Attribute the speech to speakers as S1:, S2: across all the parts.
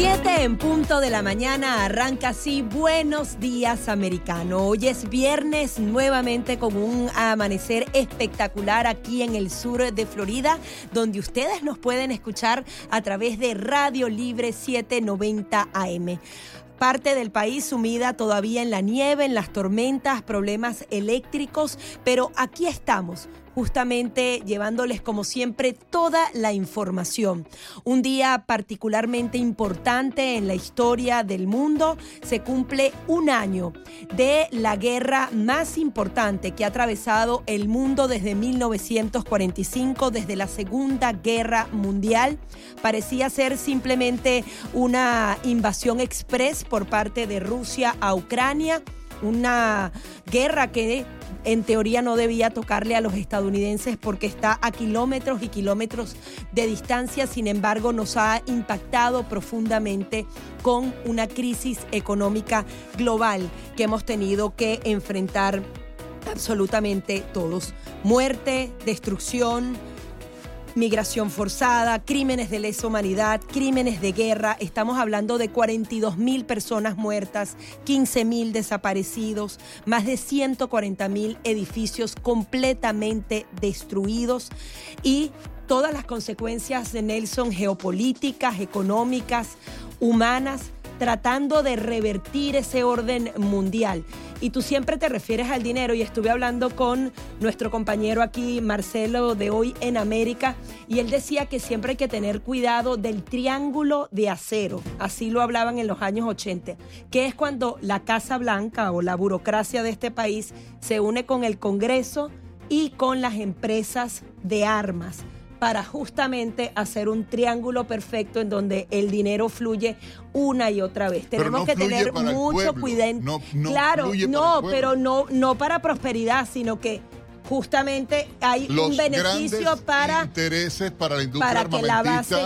S1: 7 en punto de la mañana arranca así Buenos días americano. Hoy es viernes nuevamente con un amanecer espectacular aquí en el sur de Florida, donde ustedes nos pueden escuchar a través de Radio Libre 790 AM parte del país sumida todavía en la nieve, en las tormentas, problemas eléctricos, pero aquí estamos justamente llevándoles como siempre toda la información. Un día particularmente importante en la historia del mundo, se cumple un año de la guerra más importante que ha atravesado el mundo desde 1945, desde la Segunda Guerra Mundial. Parecía ser simplemente una invasión express por parte de Rusia a Ucrania, una guerra que en teoría no debía tocarle a los estadounidenses porque está a kilómetros y kilómetros de distancia, sin embargo nos ha impactado profundamente con una crisis económica global que hemos tenido que enfrentar absolutamente todos. Muerte, destrucción, migración forzada, crímenes de lesa humanidad, crímenes de guerra. Estamos hablando de 42 mil personas muertas, 15 mil desaparecidos, más de 140 mil edificios completamente destruidos y todas las consecuencias de Nelson geopolíticas, económicas, humanas tratando de revertir ese orden mundial. Y tú siempre te refieres al dinero y estuve hablando con nuestro compañero aquí, Marcelo, de hoy en América, y él decía que siempre hay que tener cuidado del triángulo de acero, así lo hablaban en los años 80, que es cuando la Casa Blanca o la burocracia de este país se une con el Congreso y con las empresas de armas para justamente hacer un triángulo perfecto en donde el dinero fluye una y otra vez. Tenemos que tener mucho cuidado. claro, no, pero no, no para prosperidad, sino que justamente hay un beneficio para
S2: intereses para la industria
S1: para que la base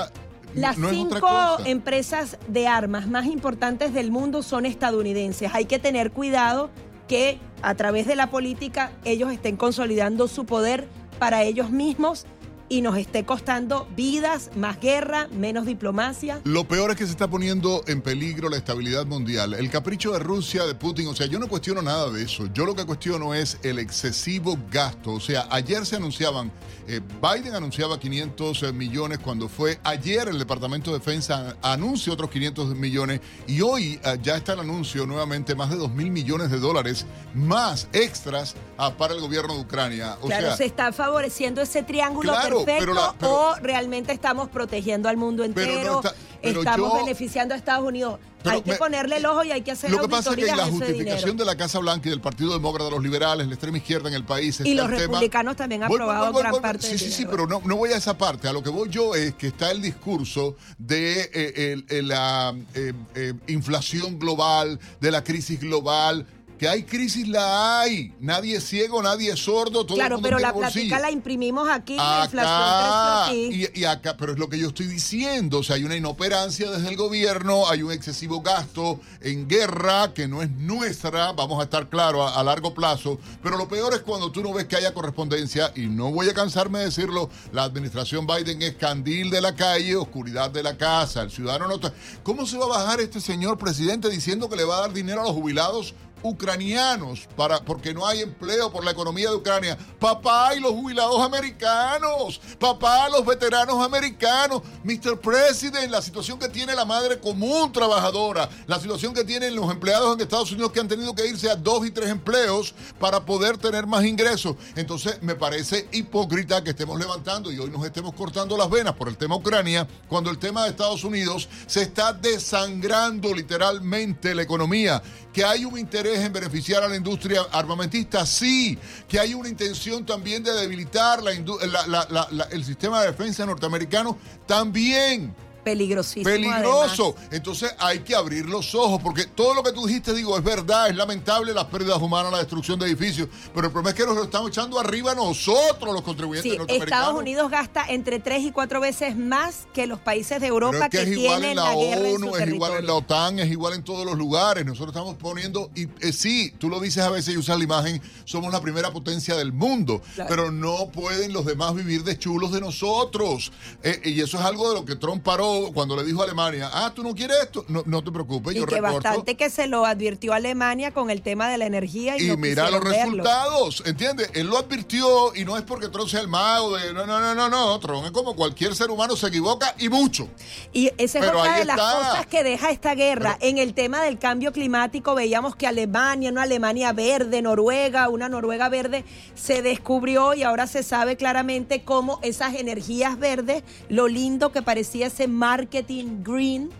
S1: las cinco empresas de armas más importantes del mundo son estadounidenses. Hay que tener cuidado que a través de la política ellos estén consolidando su poder para ellos mismos y nos esté costando vidas, más guerra, menos diplomacia.
S2: Lo peor es que se está poniendo en peligro la estabilidad mundial. El capricho de Rusia, de Putin, o sea, yo no cuestiono nada de eso. Yo lo que cuestiono es el excesivo gasto. O sea, ayer se anunciaban, eh, Biden anunciaba 500 eh, millones cuando fue ayer el Departamento de Defensa anuncia otros 500 millones y hoy eh, ya está el anuncio nuevamente más de 2 mil millones de dólares más extras ah, para el gobierno de Ucrania.
S1: claro, se está favoreciendo ese triángulo perfecto o realmente estamos protegiendo al mundo entero, estamos beneficiando a Estados Unidos. hay que ponerle el ojo y hay que hacer
S2: Lo que pasa es que la justificación de la Casa Blanca y del Partido Demócrata, los liberales, la extrema izquierda en el país.
S1: Y los republicanos también han aprobado gran parte
S2: Sí, sí, sí, pero no, no voy a esa parte. A lo que voy yo es que está el discurso de eh, la eh, eh, inflación global, de la crisis global que hay crisis, la hay. Nadie es ciego, nadie es sordo. Todo
S1: claro, pero la plática la imprimimos aquí, la inflación
S2: aquí. Y, acá, pero es lo que yo estoy diciendo. O sea, hay una inoperancia desde el gobierno, hay un excesivo gasto en guerra que no es nuestra, vamos a estar claros, a, largo plazo. Pero lo peor es cuando tú no ves que haya correspondencia, y no voy a cansarme de decirlo, la administración Biden es candil de la calle, oscuridad de la casa, el ciudadano no está. ¿Cómo se va a bajar este señor presidente diciendo que le va a dar dinero a los jubilados? Ucranianos para, porque no hay empleo por la economía de Ucrania. Papá y los jubilados americanos. Papá, los veteranos americanos. Mr. President, la situación que tiene la madre común trabajadora. La situación que tienen los empleados en Estados Unidos que han tenido que irse a dos y tres empleos para poder tener más ingresos. Entonces me parece hipócrita que estemos levantando y hoy nos estemos cortando las venas por el tema Ucrania cuando el tema de Estados Unidos se está desangrando literalmente la economía. Que hay un interés es en beneficiar a la industria armamentista, sí. Que hay una intención también de debilitar la, el sistema de defensa norteamericano, también
S1: peligrosísimo.
S2: Peligroso. Entonces hay que abrir los ojos, porque todo lo que tú dijiste, digo, es verdad, es lamentable las pérdidas humanas, la destrucción de edificios, pero el problema es que nos lo estamos echando arriba nosotros, los contribuyentes
S1: sí, Estados Unidos gasta entre tres y cuatro veces más que los países de Europa que, es igual en la, ONU,
S2: es igual en la OTAN, es igual en todos los lugares. Nosotros estamos poniendo, y eh, sí, tú lo dices a veces y usas la imagen, somos la primera potencia del mundo, pero no pueden los demás vivir de chulos de nosotros. Eh, y eso es algo de lo que Trump paró cuando le dijo a Alemania, ah, tú no quieres esto, no, no te preocupes,
S1: y que bastante que se lo advirtió Alemania con el tema de la energía y,
S2: y mira los resultados, ¿entiendes? Él lo advirtió y no es porque Trump sea el mago de, no, no, no, no, no, Trump es como cualquier ser humano se equivoca y mucho.
S1: Y esa es otra de las cosas que deja esta guerra. en el tema del cambio climático veíamos que Alemania, una Alemania verde, Noruega, una Noruega verde, se descubrió y ahora se sabe claramente cómo esas energías verdes, lo lindo que parecía ese marketing green,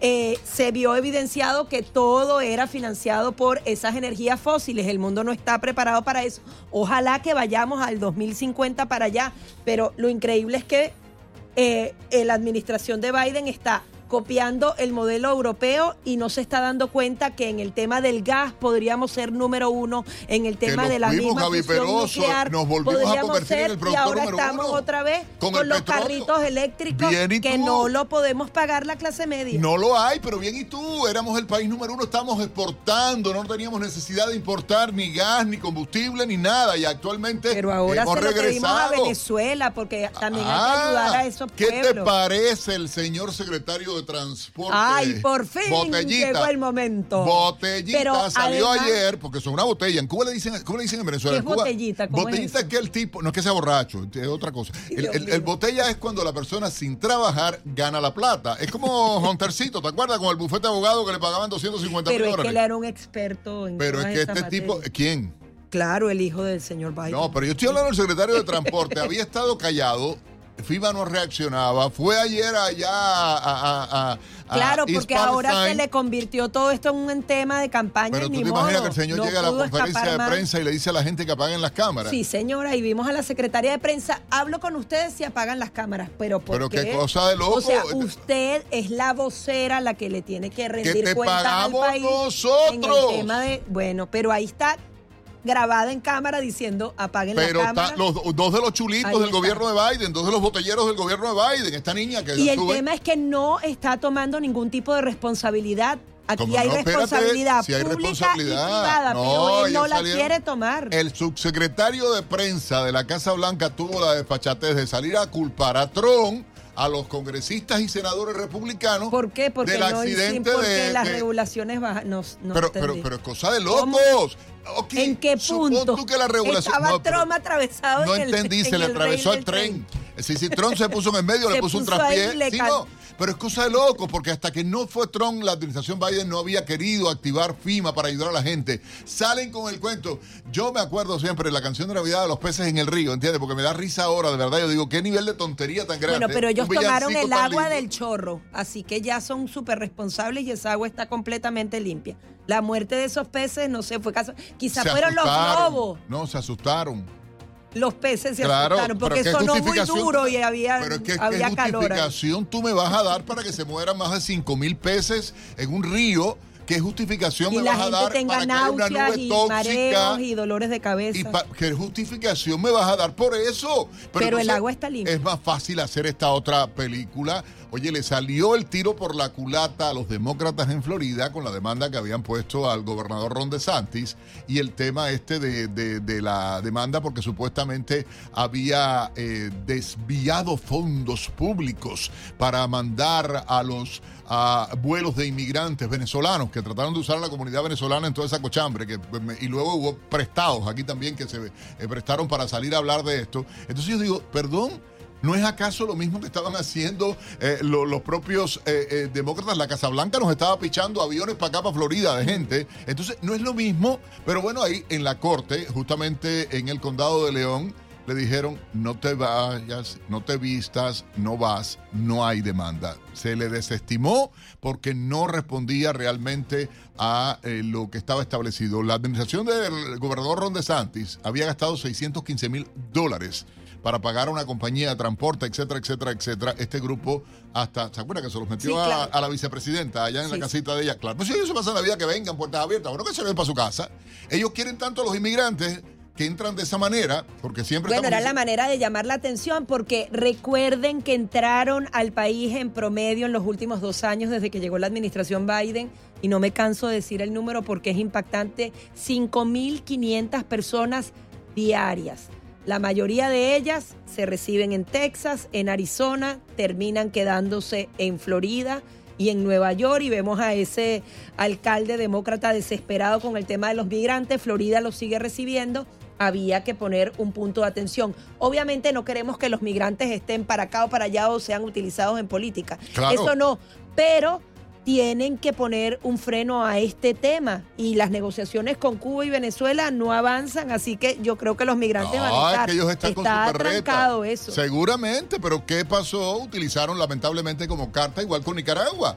S1: eh, se vio evidenciado que todo era financiado por esas energías fósiles. El mundo no está preparado para eso. Ojalá que vayamos al 2050 para allá. Pero lo increíble es que eh, la administración de Biden está copiando el modelo europeo y no se está dando cuenta que en el tema del gas podríamos ser número uno, en el tema de la misma nuclear,
S2: nos volvimos a convertir en el productor
S1: y ahora estamos otra vez con, los carritos eléctricos que no lo podemos pagar la clase media.
S2: No lo hay, pero bien y tú, éramos el país número uno, estamos exportando, no teníamos necesidad de importar ni gas, ni combustible, ni nada y actualmente
S1: pero ahora
S2: hemos
S1: se lo regresado. a Venezuela porque también hay que
S2: ah,
S1: ayudar a esos
S2: ¿Qué te parece el señor secretario de transporte.
S1: Ay, por fin botellita, llegó el momento.
S2: Botellita salió ayer, porque son una botella. ¿En Cuba le dicen, ¿cómo le dicen en Venezuela?
S1: ¿Qué botellita?
S2: botellita es, que el tipo, no es que sea borracho, es otra cosa. El, botella es cuando la persona sin trabajar gana la plata. Es como Huntercito, ¿te acuerdas? Con el bufete de abogado que le pagaban 250
S1: Pero
S2: mil dólares.
S1: Pero es que él era un experto en
S2: Pero es que este tipo, ¿quién?
S1: Claro, el hijo del señor Biden.
S2: No, pero yo estoy hablando del secretario de Transporte. Había estado callado FIBA no reaccionaba. Fue ayer allá a. a,
S1: claro, porque ahora se le convirtió todo esto en un tema de campaña.
S2: Pero tú te imaginas que el señor llega a la conferencia de prensa y le dice a la gente que apaguen las cámaras.
S1: Sí, señora, y vimos a la secretaria de prensa, hablo con ustedes si apagan las cámaras, pero ¿por
S2: Pero qué, cosa de loco. O
S1: sea, usted es la vocera la que le tiene que rendir
S2: que
S1: cuentas al país
S2: nosotros.
S1: En el tema de, bueno, pero ahí está grabada en cámara diciendo apaguen
S2: Pero
S1: la cámara.
S2: Pero dos de los chulitos del gobierno de Biden, dos de los botelleros del gobierno de Biden, esta niña que...
S1: Y el tema es que no está tomando ningún tipo de responsabilidad. Aquí hay responsabilidad pública y privada, pero él no la quiere tomar.
S2: El subsecretario de prensa de la Casa Blanca tuvo la despachatez de salir a culpar a Trump a los congresistas y senadores republicanos
S1: ¿Por qué? Porque
S2: del accidente
S1: porque las regulaciones bajan. No,
S2: pero, pero, pero, es cosa de locos.
S1: ¿En qué punto?
S2: Tú que la regulación,
S1: Estaba Trump atravesado
S2: No entendí, se le atravesó el tren. Si, si Trump se puso en el medio, le puso, un traspié. Sí, no. Pero es cosa de loco, porque hasta que no fue Trump, la administración Biden no había querido activar FIMA para ayudar a la gente. Salen con el cuento. Yo me acuerdo siempre de la canción de Navidad de los peces en el río, ¿entiendes? Porque me da risa ahora, de verdad. Yo digo, qué nivel de tontería tan grande.
S1: Bueno, pero ellos tomaron el agua del chorro, así que ya son súper responsables y esa agua está completamente limpia. La muerte de esos peces, no sé, fue caso. Quizás fueron los globos.
S2: No, se asustaron
S1: los peces se asustaron porque sonó muy duro y había,
S2: pero es que,
S1: había
S2: ¿qué justificación tú me vas a dar para que se mueran más de 5 mil peces en un río? ¿Qué justificación me vas a dar
S1: para que haya una nube y tóxica? y dolores de cabeza. Y
S2: ¿Qué justificación me vas a dar por eso?
S1: Pero, el agua está limpia.
S2: Es más fácil hacer esta otra película. Oye, le salió el tiro por la culata a los demócratas en Florida con la demanda que habían puesto al gobernador Ron DeSantis y el tema este de, la demanda porque supuestamente había eh, desviado fondos públicos para mandar a los a vuelos de inmigrantes venezolanos que trataron de usar a la comunidad venezolana en toda esa cochambre. Que, y luego hubo prestados aquí también que se eh, prestaron para salir a hablar de esto. Entonces yo digo, perdón. ¿No es acaso lo mismo que estaban haciendo eh, los propios eh, demócratas? La Casa Blanca nos estaba pichando aviones para acá, para Florida, de gente. Entonces, no es lo mismo, pero bueno, ahí en la corte, justamente en el condado de León, le dijeron, no te vayas, no te vistas, no vas, no hay demanda. Se le desestimó porque no respondía realmente a eh, lo que estaba establecido. La administración del gobernador Ron DeSantis había gastado 615 mil dólares para pagar a una compañía de transporte, etcétera, etcétera, etcétera. Este grupo hasta, ¿se acuerda que se los metió a, la vicepresidenta allá en la casita de ella? Claro, pues si eso pasa en la vida que vengan puertas abiertas, bueno, que se ven para su casa. Ellos quieren tanto a los inmigrantes que entran de esa manera, porque siempre...
S1: Bueno, era la manera de llamar la atención, porque recuerden que entraron al país en promedio en los últimos dos años desde que llegó la administración Biden, y no me canso de decir el número porque es impactante, 5.500 personas diarias. La mayoría de ellas se reciben en Texas, en Arizona, terminan quedándose en Florida y en Nueva York y vemos a ese alcalde demócrata desesperado con el tema de los migrantes. Florida los sigue recibiendo. Había que poner un punto de atención. Obviamente no queremos que los migrantes estén para acá o para allá o sean utilizados en política. Eso no, pero tienen que poner un freno a este tema y las negociaciones con Cuba y Venezuela no avanzan, así que yo creo que los migrantes van a estar.
S2: Es que ellos están
S1: Está
S2: con
S1: eso.
S2: Seguramente, pero ¿qué pasó? Utilizaron lamentablemente como carta igual con Nicaragua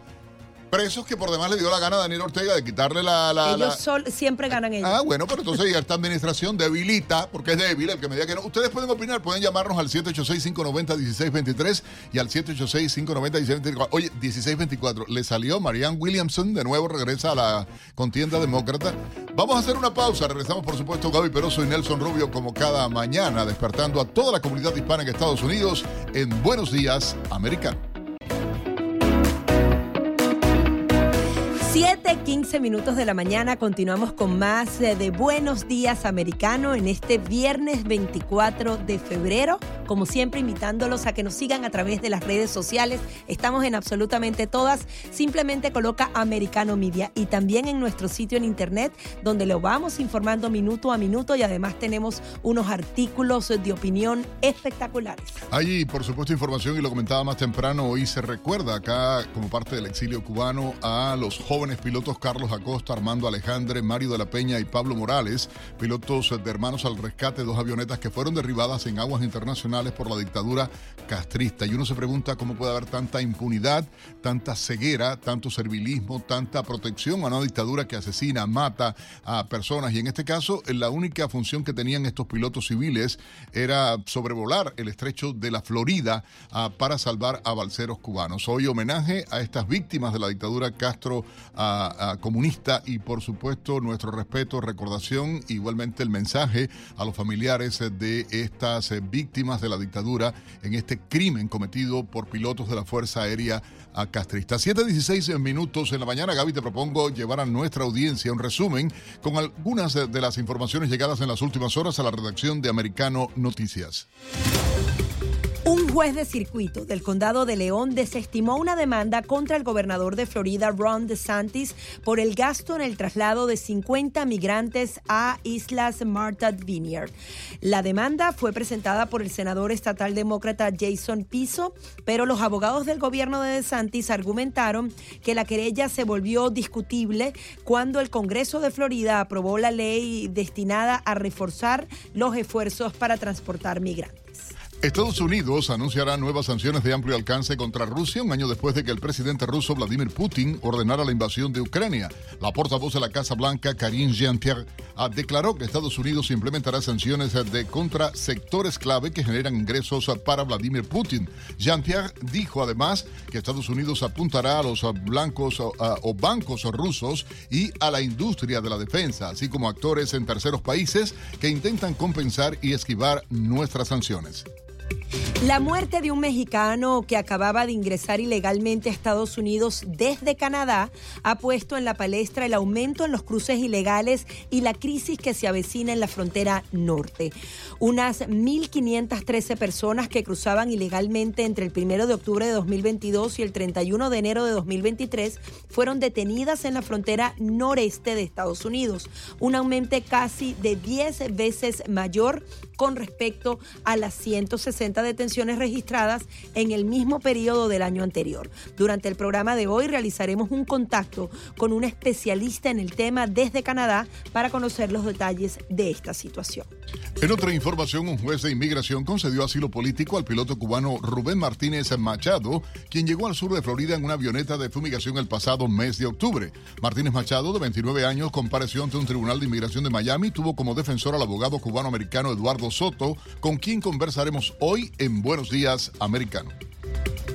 S2: presos que por demás le dio la gana a Daniel Ortega de quitarle la... la
S1: ellos siempre ganan ellos.
S2: Ah, bueno, pero entonces ya esta administración debilita, porque es débil el que me diga que no. Ustedes pueden opinar, pueden llamarnos al 786-590-1623 y al 786-590-1624. Oye, 1624, le salió Marianne Williamson, de nuevo regresa a la contienda demócrata. Vamos a hacer una pausa, regresamos por supuesto Gaby Peroso y Nelson Rubio como cada mañana, despertando a toda la comunidad hispana en Estados Unidos en Buenos Días, Americano.
S1: 7, 15 minutos de la mañana continuamos con más de Buenos Días Americano en este viernes 24 de febrero. Como siempre, invitándolos a que nos sigan a través de las redes sociales. Estamos en absolutamente todas. Simplemente coloca Americano Media y también en nuestro sitio en internet donde lo vamos informando minuto a minuto y además tenemos unos artículos de opinión espectaculares.
S2: Allí, por supuesto, información y lo comentaba más temprano. Hoy se recuerda acá, como parte del exilio cubano, a los jóvenes pilotos Carlos Acosta, Armando Alejandre, Mario de la Peña y Pablo Morales, pilotos de Hermanos al Rescate, dos avionetas que fueron derribadas en aguas internacionales por la dictadura castrista. Y uno se pregunta cómo puede haber tanta impunidad, tanta ceguera, tanto servilismo, tanta protección a una dictadura que asesina, mata a personas. Y en este caso, la única función que tenían estos pilotos civiles era sobrevolar el estrecho de la Florida ah, para salvar a balseros cubanos. Hoy homenaje a estas víctimas de la dictadura Castro comunista y por supuesto nuestro respeto, recordación, igualmente el mensaje a los familiares de estas víctimas de la dictadura en este crimen cometido por pilotos de la Fuerza Aérea Castrista. 7.16 minutos en la mañana, Gaby, te propongo llevar a nuestra audiencia un resumen con algunas de las informaciones llegadas en las últimas horas a la redacción de Americano Noticias.
S1: Un juez de circuito del condado de León desestimó una demanda contra el gobernador de Florida, Ron DeSantis, por el gasto en el traslado de 50 migrantes a Islas Martha Vineyard. La demanda fue presentada por el senador estatal demócrata Jason Piso, pero los abogados del gobierno de DeSantis argumentaron que la querella se volvió discutible cuando el Congreso de Florida aprobó la ley destinada a reforzar los esfuerzos para transportar migrantes.
S2: Estados Unidos anunciará nuevas sanciones de amplio alcance contra Rusia un año después de que el presidente ruso Vladimir Putin ordenara la invasión de Ucrania. La portavoz de la Casa Blanca, Karine Jean-Pierre, declaró que Estados Unidos implementará sanciones de contra sectores clave que generan ingresos para Vladimir Putin. Jean-Pierre dijo además que Estados Unidos apuntará a los blancos o bancos rusos y a la industria de la defensa, así como actores en terceros países que intentan compensar y esquivar nuestras sanciones.
S1: La muerte de un mexicano que acababa de ingresar ilegalmente a Estados Unidos desde Canadá ha puesto en la palestra el aumento en los cruces ilegales y la crisis que se avecina en la frontera norte. Unas 1.513 personas que cruzaban ilegalmente entre el 1 de octubre de 2022 y el 31 de enero de 2023 fueron detenidas en la frontera noreste de Estados Unidos, un aumento casi de 10 veces mayor con respecto a las 160 detenciones detenciones registradas en el mismo periodo del año anterior. Durante el programa de hoy realizaremos un contacto con un especialista en el tema desde Canadá para conocer los detalles de esta situación.
S2: En otra información, un juez de inmigración concedió asilo político al piloto cubano Rubén Martínez Machado, quien llegó al sur de Florida en una avioneta de fumigación el pasado mes de octubre. Martínez Machado, de 29 años, compareció ante un tribunal de inmigración de Miami, tuvo como defensor al abogado cubano-americano Eduardo Soto, con quien conversaremos hoy en Buenos Días Americano.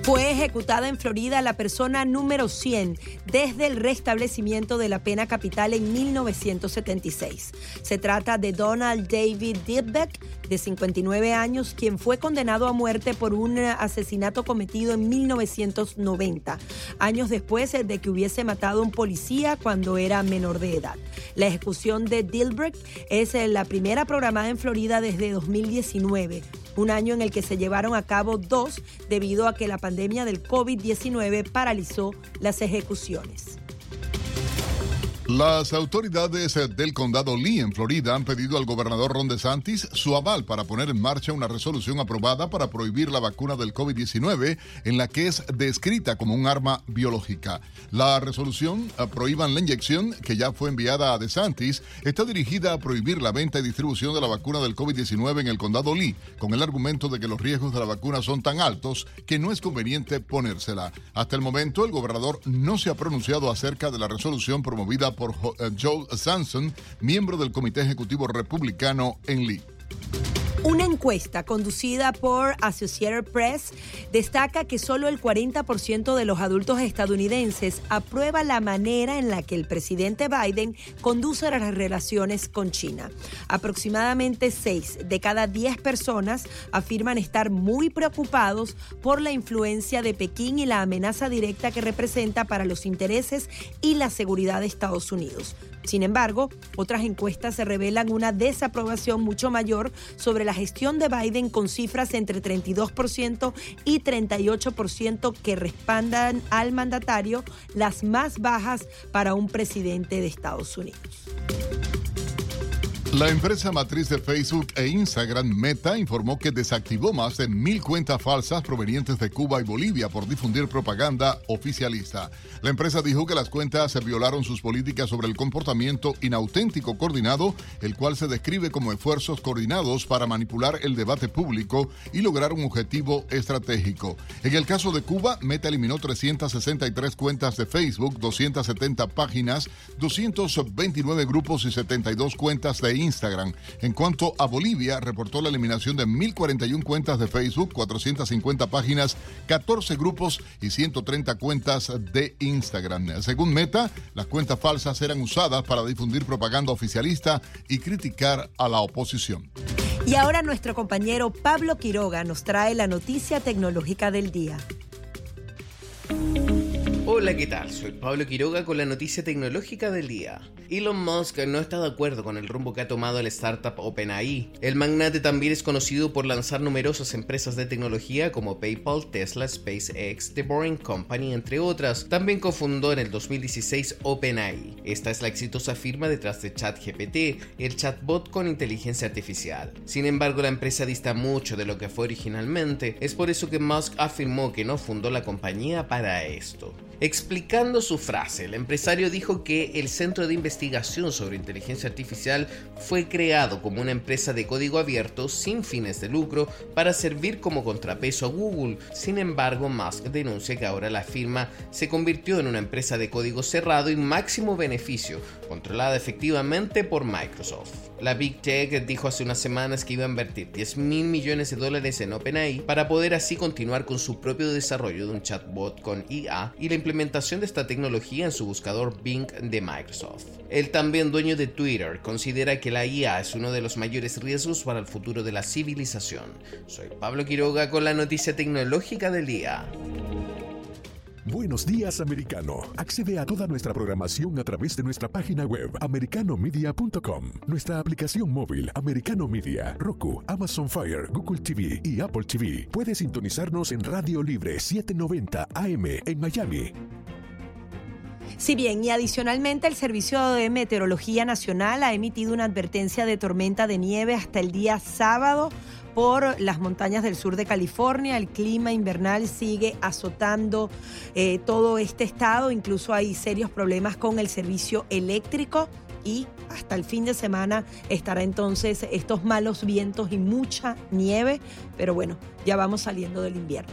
S1: Fue ejecutada en Florida la persona número 100 desde el restablecimiento de la pena capital en 1976. Se trata de Donald David Dilbeck, de 59 años, quien fue condenado a muerte por un asesinato cometido en 1990, años después de que hubiese matado a un policía cuando era menor de edad. La ejecución de Dilbeck es la primera programada en Florida desde 2019 un año en el que se llevaron a cabo dos debido a que la pandemia del COVID-19 paralizó las ejecuciones.
S2: Las autoridades del condado Lee en Florida han pedido al gobernador Ron DeSantis su aval para poner en marcha una resolución aprobada para prohibir la vacuna del COVID-19 en la que es descrita como un arma biológica. La resolución prohíban la inyección que ya fue enviada a DeSantis está dirigida a prohibir la venta y distribución de la vacuna del COVID-19 en el condado Lee con el argumento de que los riesgos de la vacuna son tan altos que no es conveniente ponérsela. Hasta el momento el gobernador no se ha pronunciado acerca de la resolución promovida por por eh, Joe Sanson, miembro del Comité Ejecutivo Republicano en Lee.
S1: Una encuesta conducida por Associated Press destaca que solo el 40% de los adultos estadounidenses aprueba la manera en la que el presidente Biden conduce las relaciones con China. Aproximadamente 6 de cada 10 personas afirman estar muy preocupados por la influencia de Pekín y la amenaza directa que representa para los intereses y la seguridad de Estados Unidos. Sin embargo, otras encuestas se revelan una desaprobación mucho mayor sobre la gestión de Biden con cifras entre 32% y 38% que respaldan al mandatario, las más bajas para un presidente de Estados Unidos.
S2: La empresa matriz de Facebook e Instagram Meta informó que desactivó más de mil cuentas falsas provenientes de Cuba y Bolivia por difundir propaganda oficialista. La empresa dijo que las cuentas violaron sus políticas sobre el comportamiento inauténtico coordinado, el cual se describe como esfuerzos coordinados para manipular el debate público y lograr un objetivo estratégico. En el caso de Cuba, Meta eliminó 363 cuentas de Facebook, 270 páginas, 229 grupos y 72 cuentas de Instagram. En cuanto a Bolivia, reportó la eliminación de 1.041 cuentas de Facebook, 450 páginas, 14 grupos y 130 cuentas de Instagram. Según Meta, las cuentas falsas eran usadas para difundir propaganda oficialista y criticar a la oposición.
S1: Y ahora nuestro compañero Pablo Quiroga nos trae la noticia tecnológica del día.
S3: Hola, ¿qué tal? Soy Pablo Quiroga con la noticia tecnológica del día. Elon Musk no está de acuerdo con el rumbo que ha tomado el startup OpenAI. El magnate también es conocido por lanzar numerosas empresas de tecnología como PayPal, Tesla, SpaceX, The Boring Company, entre otras. También cofundó en el 2016 OpenAI. Esta es la exitosa firma detrás de ChatGPT, el chatbot con inteligencia artificial. Sin embargo, la empresa dista mucho de lo que fue originalmente. Es por eso que Musk afirmó que no fundó la compañía para esto. Explicando su frase, el empresario dijo que el Centro de Investigación sobre Inteligencia Artificial fue creado como una empresa de código abierto sin fines de lucro para servir como contrapeso a Google. Sin embargo, Musk denuncia que ahora la firma se convirtió en una empresa de código cerrado y máximo beneficio, controlada efectivamente por Microsoft. La Big Tech dijo hace unas semanas que iba a invertir 10 mil millones de dólares en OpenAI para poder así continuar con su propio desarrollo de un chatbot con IA y la implementación de esta tecnología en su buscador Bing de Microsoft. El también dueño de Twitter considera que la IA es uno de los mayores riesgos para el futuro de la civilización. Soy Pablo Quiroga con la noticia tecnológica del día.
S4: Buenos días, americano. Accede a toda nuestra programación a través de nuestra página web, americanomedia.com, nuestra aplicación móvil, Americano Media, Roku, Amazon Fire, Google TV y Apple TV. Puedes sintonizarnos en Radio Libre 790 AM en Miami
S1: Si bien, y adicionalmente el Servicio de Meteorología Nacional ha emitido una advertencia de tormenta de nieve hasta el día sábado por las montañas del sur de California. El clima invernal sigue azotando eh, todo este estado. Incluso hay serios problemas con el servicio eléctrico y hasta el fin de semana estará entonces estos malos vientos y mucha nieve. Pero bueno, ya vamos saliendo del invierno.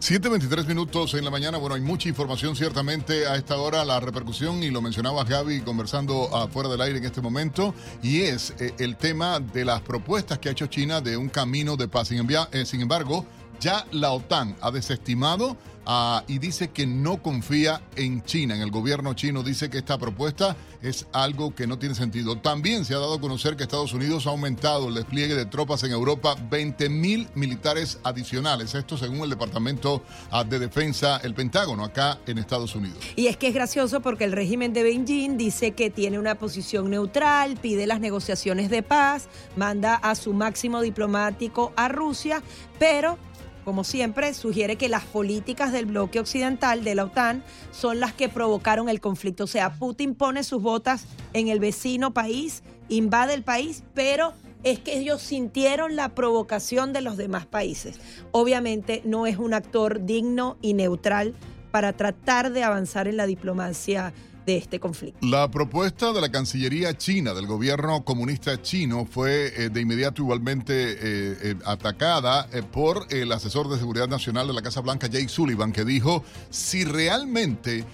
S2: 7.23 minutos en la mañana. Bueno, hay mucha información ciertamente a esta hora, la repercusión, y lo mencionaba Gaby conversando afuera del aire en este momento, y es eh, el tema de las propuestas que ha hecho China de un camino de paz. Sin, eh, sin embargo, ya la OTAN ha desestimado Ah, y dice que no confía en China, en el gobierno chino. Dice que esta propuesta es algo que no tiene sentido. También se ha dado a conocer que Estados Unidos ha aumentado el despliegue de tropas en Europa, 20 mil militares adicionales. Esto según el Departamento ah, de Defensa, el Pentágono, acá en Estados Unidos.
S1: Y es que es gracioso porque el régimen de Beijing dice que tiene una posición neutral, pide las negociaciones de paz, manda a su máximo diplomático a Rusia, pero como siempre, sugiere que las políticas del bloque occidental de la OTAN son las que provocaron el conflicto. O sea, Putin pone sus botas en el vecino país, invade el país, pero es que ellos sintieron la provocación de los demás países. Obviamente no es un actor digno y neutral para tratar de avanzar en la diplomacia de este conflicto.
S2: La propuesta de la Cancillería china, del gobierno comunista chino, fue eh, de inmediato igualmente eh, eh, atacada por el asesor de seguridad nacional de la Casa Blanca, Jake Sullivan, que dijo, si realmente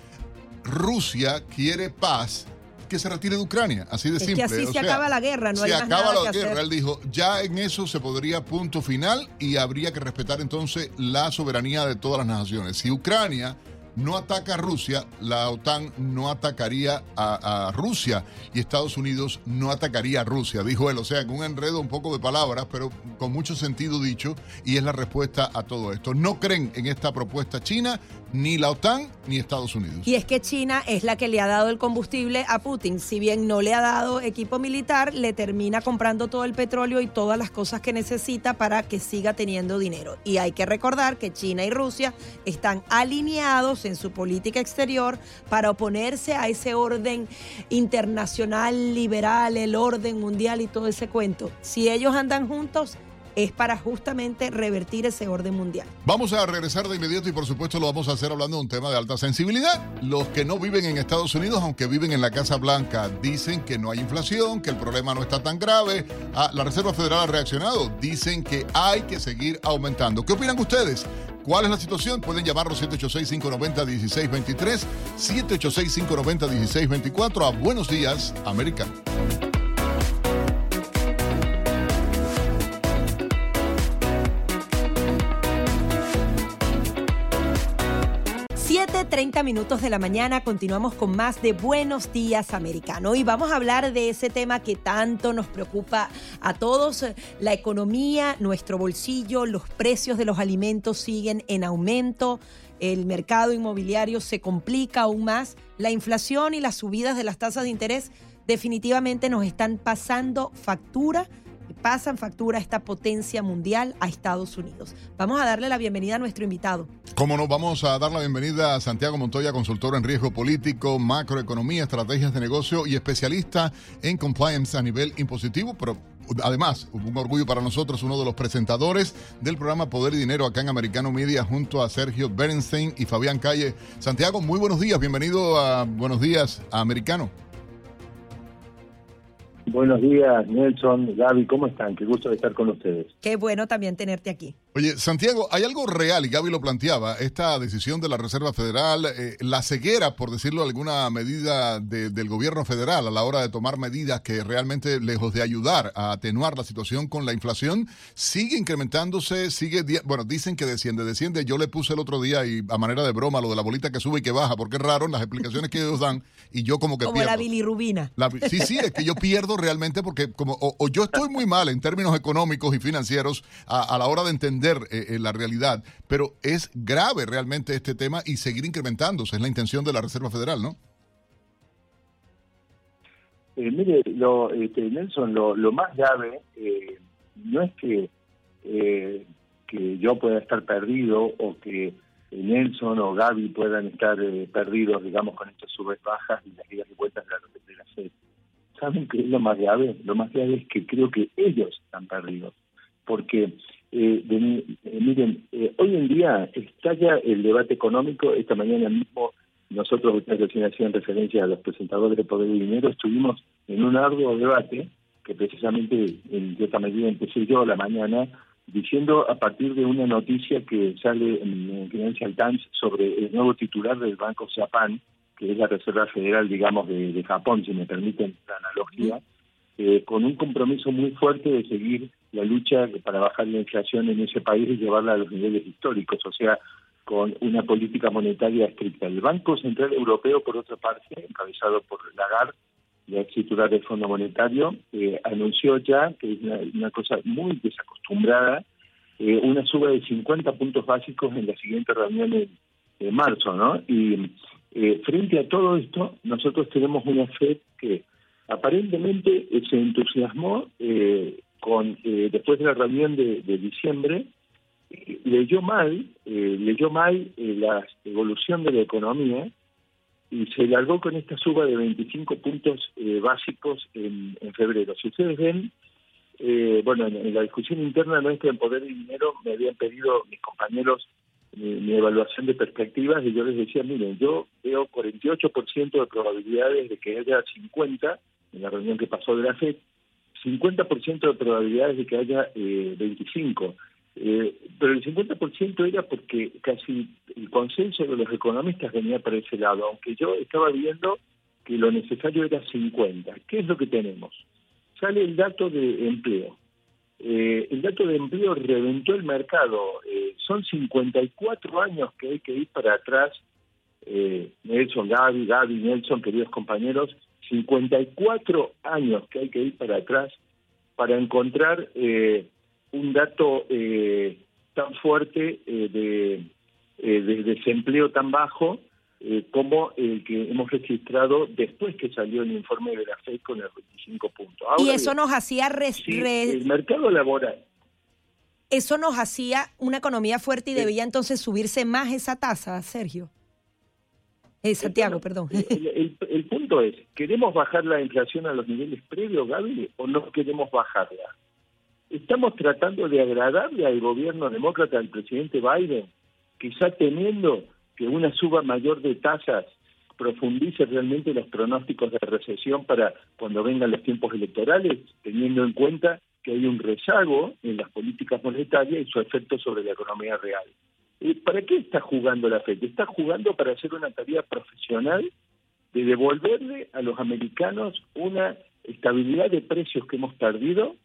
S2: Rusia quiere paz, que se retire de Ucrania, así de simple.
S1: Que así se acaba la guerra, no
S2: se
S1: hay
S2: más acaba
S1: la
S2: guerra. Él dijo, ya en eso se podría punto final y habría que respetar entonces la soberanía de todas las naciones. Si Ucrania no ataca a Rusia, la OTAN no atacaría a, Rusia y Estados Unidos no atacaría a Rusia, dijo él. O sea, con un enredo un poco de palabras, pero con mucho sentido dicho, y es la respuesta a todo esto. No creen en esta propuesta china, ni la OTAN ni Estados Unidos.
S1: Y es que China es la que le ha dado el combustible a Putin. Si bien no le ha dado equipo militar, le termina comprando todo el petróleo y todas las cosas que necesita para que siga teniendo dinero. Y hay que recordar que China y Rusia están alineados en su política exterior para oponerse a ese orden internacional liberal, el orden mundial y todo ese cuento. Si ellos andan juntos, es para justamente revertir ese orden mundial.
S2: Vamos a regresar de inmediato y por supuesto lo vamos a hacer hablando de un tema de alta sensibilidad. Los que no viven en Estados Unidos, aunque viven en la Casa Blanca, dicen que no hay inflación, que el problema no está tan grave. Ah, la Reserva Federal ha reaccionado, dicen que hay que seguir aumentando. ¿Qué opinan ustedes? ¿Cuál es la situación? Pueden llamarnos 786-590-1623, 786-590-1624 a Buenos Días, América.
S1: 30 minutos de la mañana continuamos con más de Buenos Días Americano. Y vamos a hablar de ese tema que tanto nos preocupa a todos, la economía, nuestro bolsillo, los precios de los alimentos siguen en aumento, el mercado inmobiliario se complica aún más, la inflación y las subidas de las tasas de interés definitivamente nos están pasando factura pasan factura esta potencia mundial a Estados Unidos. Vamos a darle la bienvenida a nuestro invitado.
S2: Cómo no, vamos a dar la bienvenida a Santiago Montoya, consultor en riesgo político, macroeconomía, estrategias de negocio y especialista en compliance a nivel impositivo, pero además, un orgullo para nosotros, uno de los presentadores del programa Poder y Dinero acá en Americano Media junto a Sergio Bernstein y Fabián Calle. Santiago, muy buenos días, bienvenido a Buenos Días a Americano.
S5: Buenos días, Nelson, Gaby, ¿cómo están? Qué gusto estar con ustedes.
S1: Qué bueno también tenerte aquí.
S2: Oye, Santiago, hay algo real, y Gaby lo planteaba, esta decisión de la Reserva Federal, eh, la ceguera, por decirlo alguna medida del gobierno federal a la hora de tomar medidas que realmente, lejos de ayudar a atenuar la situación con la inflación, sigue incrementándose, sigue, bueno, dicen que desciende, desciende. Yo le puse el otro día, y a manera de broma, lo de la bolita que sube y que baja, porque es raro en las explicaciones que ellos dan, y yo como que
S1: como la bilirrubina.
S2: sí, sí, es que yo pierdo realmente porque como o, yo estoy muy mal en términos económicos y financieros a, la hora de entender eh, eh, la realidad, pero es grave realmente este tema y seguir incrementándose, es la intención de la Reserva Federal, ¿no?
S5: Eh, mire, lo, este, Nelson, lo, más grave no es que, que yo pueda estar perdido o que Nelson o Gaby puedan estar eh, perdidos, digamos, con estas subes bajas y las idas y vueltas de la, de la FED. ¿Saben qué es lo más grave? Lo más grave es que creo que ellos están perdidos. Porque, eh, miren, hoy en día estalla el debate económico. Esta mañana mismo nosotros, ustedes recién hacían referencia a los presentadores de Poder y Dinero, estuvimos en un arduo debate que precisamente en cierta medida empecé yo la mañana diciendo a partir de una noticia que sale en Financial Times sobre el nuevo titular del Banco Japan, que es la Reserva Federal, digamos, de, Japón, si me permiten la analogía, eh, con un compromiso muy fuerte de seguir la lucha para bajar la inflación en ese país y llevarla a los niveles históricos, o sea, con una política monetaria estricta. El Banco Central Europeo, por otra parte, encabezado por Lagarde, la titular del Fondo Monetario, eh, anunció ya, que es una, cosa muy desacostumbrada, eh, una suba de 50 puntos básicos en la siguiente reunión de, marzo, ¿no? Y eh, frente a todo esto, nosotros tenemos una FED que aparentemente se entusiasmó con después de la reunión de, de diciembre, leyó mal, leyó mal la evolución de la economía y se largó con esta suba de 25 puntos eh, básicos en, febrero. Si ustedes ven, eh, bueno, en, la discusión interna nuestra en Poder y Dinero me habían pedido mis compañeros mi, evaluación de perspectivas y yo les decía, miren, yo veo 48% de probabilidades de que haya 50, en la reunión que pasó de la FED, 50% de probabilidades de que haya eh, 25. Eh, pero el 50% era porque casi el consenso de los economistas venía para ese lado, aunque yo estaba viendo que lo necesario era 50. ¿Qué es lo que tenemos? Sale el dato de empleo. Eh, el dato de empleo reventó el mercado. Eh, son 54 años que hay que ir para atrás. Nelson, Gaby, Gaby, Nelson, queridos compañeros, 54 años que hay que ir para atrás para encontrar un dato eh, tan fuerte eh, eh, de, desempleo tan bajo como el que hemos registrado después que salió el informe de la FED con el 25 puntos.
S1: y eso nos hacía...
S5: el mercado laboral.
S1: Eso nos hacía una economía fuerte y debía entonces subirse más esa tasa, Sergio. Santiago, perdón.
S5: El, el, punto es, ¿queremos bajar la inflación a los niveles previos, Gaby, o no queremos bajarla? estamos tratando de agradarle al gobierno demócrata, al presidente Biden, quizá teniendo que una suba mayor de tasas profundice realmente los pronósticos de recesión para cuando vengan los tiempos electorales, teniendo en cuenta que hay un rezago en las políticas monetarias y su efecto sobre la economía real. ¿Para qué está jugando la FED? Está jugando para hacer una tarea profesional de devolverle a los americanos una estabilidad de precios que hemos perdido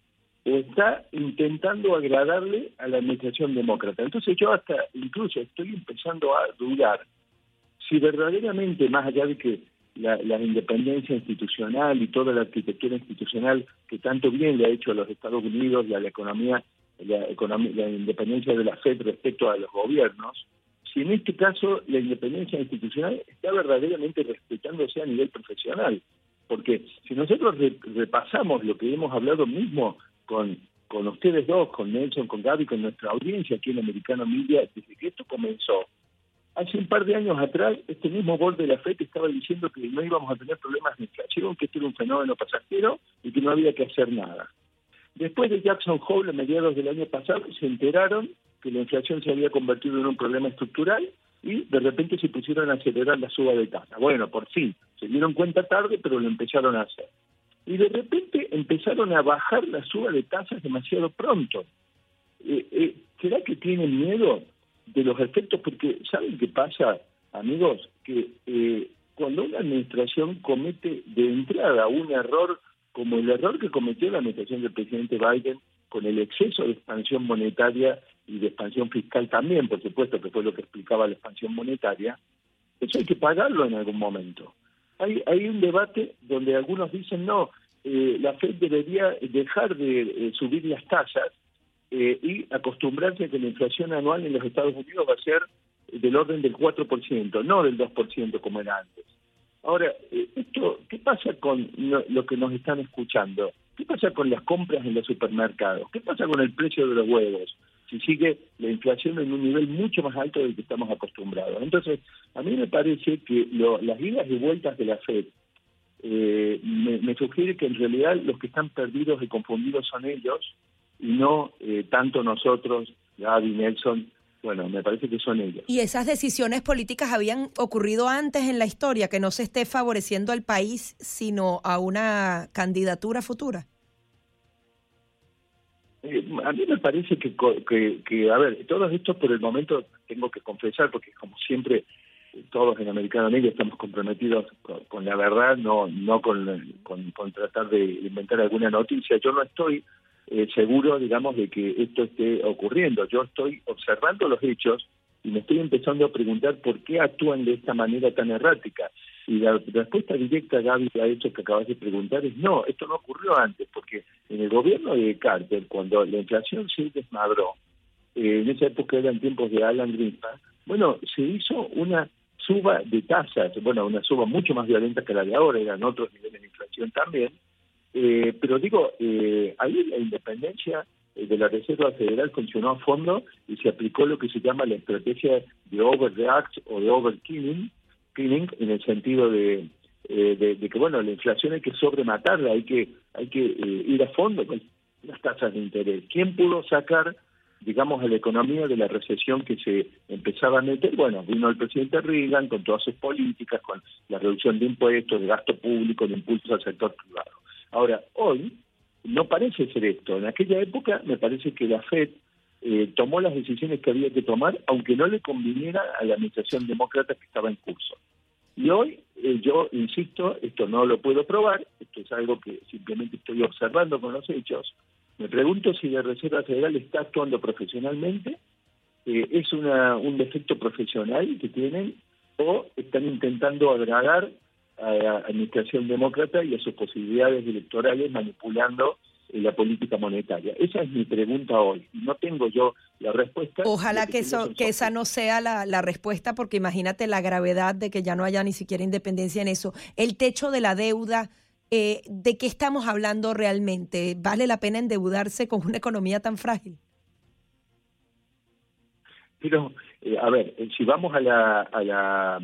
S5: o está intentando agradarle a la administración demócrata. Entonces yo hasta incluso estoy empezando a dudar si verdaderamente, más allá de que la, independencia institucional y toda la arquitectura institucional que tanto bien le ha hecho a los Estados Unidos y a la economía, la, la independencia de la FED respecto a los gobiernos, si en este caso la independencia institucional está verdaderamente respetándose a nivel profesional. Porque si nosotros repasamos lo que hemos hablado mismo con, con ustedes dos, con Nelson, con Gaby, con nuestra audiencia aquí en Americano Media, desde que esto comenzó. Hace un par de años atrás, este mismo board de la FED estaba diciendo que no íbamos a tener problemas de inflación, que esto era un fenómeno pasajero y que no había que hacer nada. Después de Jackson Hole, a mediados del año pasado, se enteraron que la inflación se había convertido en un problema estructural y de repente se pusieron a acelerar la suba de tasa. Bueno, por fin, se dieron cuenta tarde, pero lo empezaron a hacer y de repente empezaron a bajar la suba de tasas demasiado pronto. Eh, eh, ¿Será que tienen miedo de los efectos? Porque ¿saben qué pasa, amigos? Que eh, cuando una administración comete de entrada un error como el error que cometió la administración del presidente Biden con el exceso de expansión monetaria y de expansión fiscal también, por supuesto, que fue lo que explicaba la expansión monetaria, eso hay que pagarlo en algún momento hay, hay un debate donde algunos dicen, no, eh, la Fed debería dejar de eh, subir las tasas eh, y acostumbrarse a que la inflación anual en los Estados Unidos va a ser del orden del 4%, no del 2% como era antes. Ahora, esto, ¿qué pasa con lo, que nos están escuchando? ¿Qué pasa con las compras en los supermercados? ¿Qué pasa con el precio de los huevos? si sigue la inflación en un nivel mucho más alto del que estamos acostumbrados. Entonces, a mí me parece que las idas y vueltas de la FED eh, me, sugiere que en realidad los que están perdidos y confundidos son ellos y no eh, tanto nosotros, Gaby, Nelson, bueno, me parece que son ellos.
S1: ¿Y esas decisiones políticas habían ocurrido antes en la historia, que no se esté favoreciendo al país, sino a una candidatura futura?
S5: Eh, a mí me parece que, que, a ver, todos estos por el momento tengo que confesar, porque como siempre todos en Americano Media estamos comprometidos con, la verdad, no no con, con, tratar de inventar alguna noticia. Yo no estoy eh, seguro, digamos, de que esto esté ocurriendo. Yo estoy observando los hechos y me estoy empezando a preguntar por qué actúan de esta manera tan errática. Y la respuesta directa, Gaby, a esto que acabas de preguntar es no, esto no ocurrió antes, porque en el gobierno de Carter, cuando la inflación se desmadró, eh, en esa época eran tiempos de Alan Greenspan, bueno, se hizo una suba de tasas, bueno, una suba mucho más violenta que la de ahora, eran otros niveles de inflación también, eh, pero digo, eh, ahí la independencia eh, de la Reserva Federal funcionó a fondo y se aplicó lo que se llama la estrategia de overreact o de overkilling, en el sentido de, de, que, bueno, la inflación hay que sobrematarla, hay que, hay que ir a fondo con las tasas de interés. ¿Quién pudo sacar digamos, a la economía de la recesión que se empezaba a meter, bueno, vino el presidente Reagan con todas sus políticas, con la reducción de impuestos, de gasto público, de impulso al sector privado. Ahora, hoy no parece ser esto. En aquella época me parece que la FED eh, tomó las decisiones que había que tomar, aunque no le conviniera a la administración demócrata que estaba en curso. Y hoy, eh, yo insisto, esto no lo puedo probar, esto es algo que simplemente estoy observando con los hechos, me pregunto si la Reserva Federal está actuando profesionalmente, eh, es una, un defecto profesional que tienen, o están intentando agradar a la administración demócrata y a sus posibilidades electorales manipulando eh, la política monetaria. Esa es mi pregunta hoy. No tengo yo la respuesta.
S1: Ojalá que, eso, que esa no sea la, la, respuesta, porque imagínate la gravedad de que ya no haya ni siquiera independencia en eso. El techo de la deuda eh, ¿de qué estamos hablando realmente? ¿Vale la pena endeudarse con una economía tan frágil?
S5: Pero, eh, a ver, si vamos a la, a la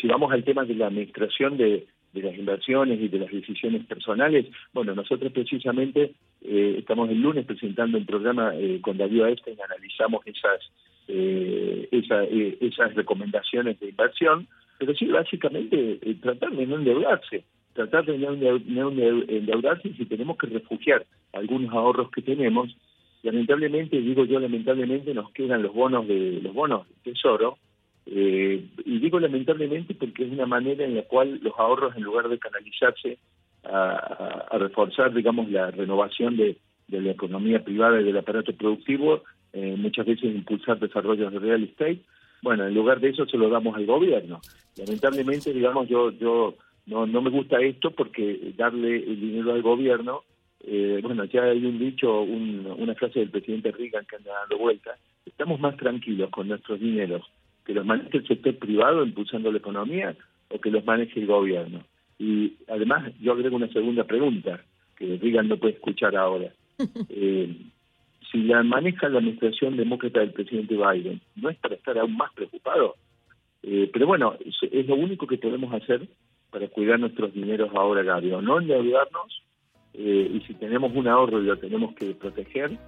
S5: si vamos al tema de la administración de, las inversiones y de las decisiones personales, bueno, nosotros precisamente estamos el lunes presentando un programa con David Einstein, analizamos esas, esas recomendaciones de inversión, pero sí, básicamente tratar de no endeudarse tratar de no endeudarse si tenemos que refugiar algunos ahorros que tenemos. Lamentablemente, digo yo lamentablemente, nos quedan los bonos de los bonos del tesoro, eh, y digo lamentablemente porque es una manera en la cual los ahorros, en lugar de canalizarse a, reforzar, digamos, la renovación de, la economía privada y del aparato productivo, eh, muchas veces impulsar desarrollos de real estate, bueno, en lugar de eso se lo damos al gobierno. Lamentablemente, digamos, yo yo no, no me gusta esto porque darle el dinero al gobierno, eh, bueno, ya hay un dicho, una frase del presidente Reagan que anda dando vuelta, estamos más tranquilos con nuestros dineros que los maneje el sector privado impulsando la economía o que los maneje el gobierno. Y además yo agrego una segunda pregunta que Reagan no puede escuchar ahora. Eh, si la maneja la administración demócrata del presidente Biden, ¿no es para estar aún más preocupado? Eh, pero bueno, es, lo único que podemos hacer para cuidar nuestros dineros ahora, Gaby, no endeudarnos, eh, y si tenemos un ahorro y lo tenemos que proteger,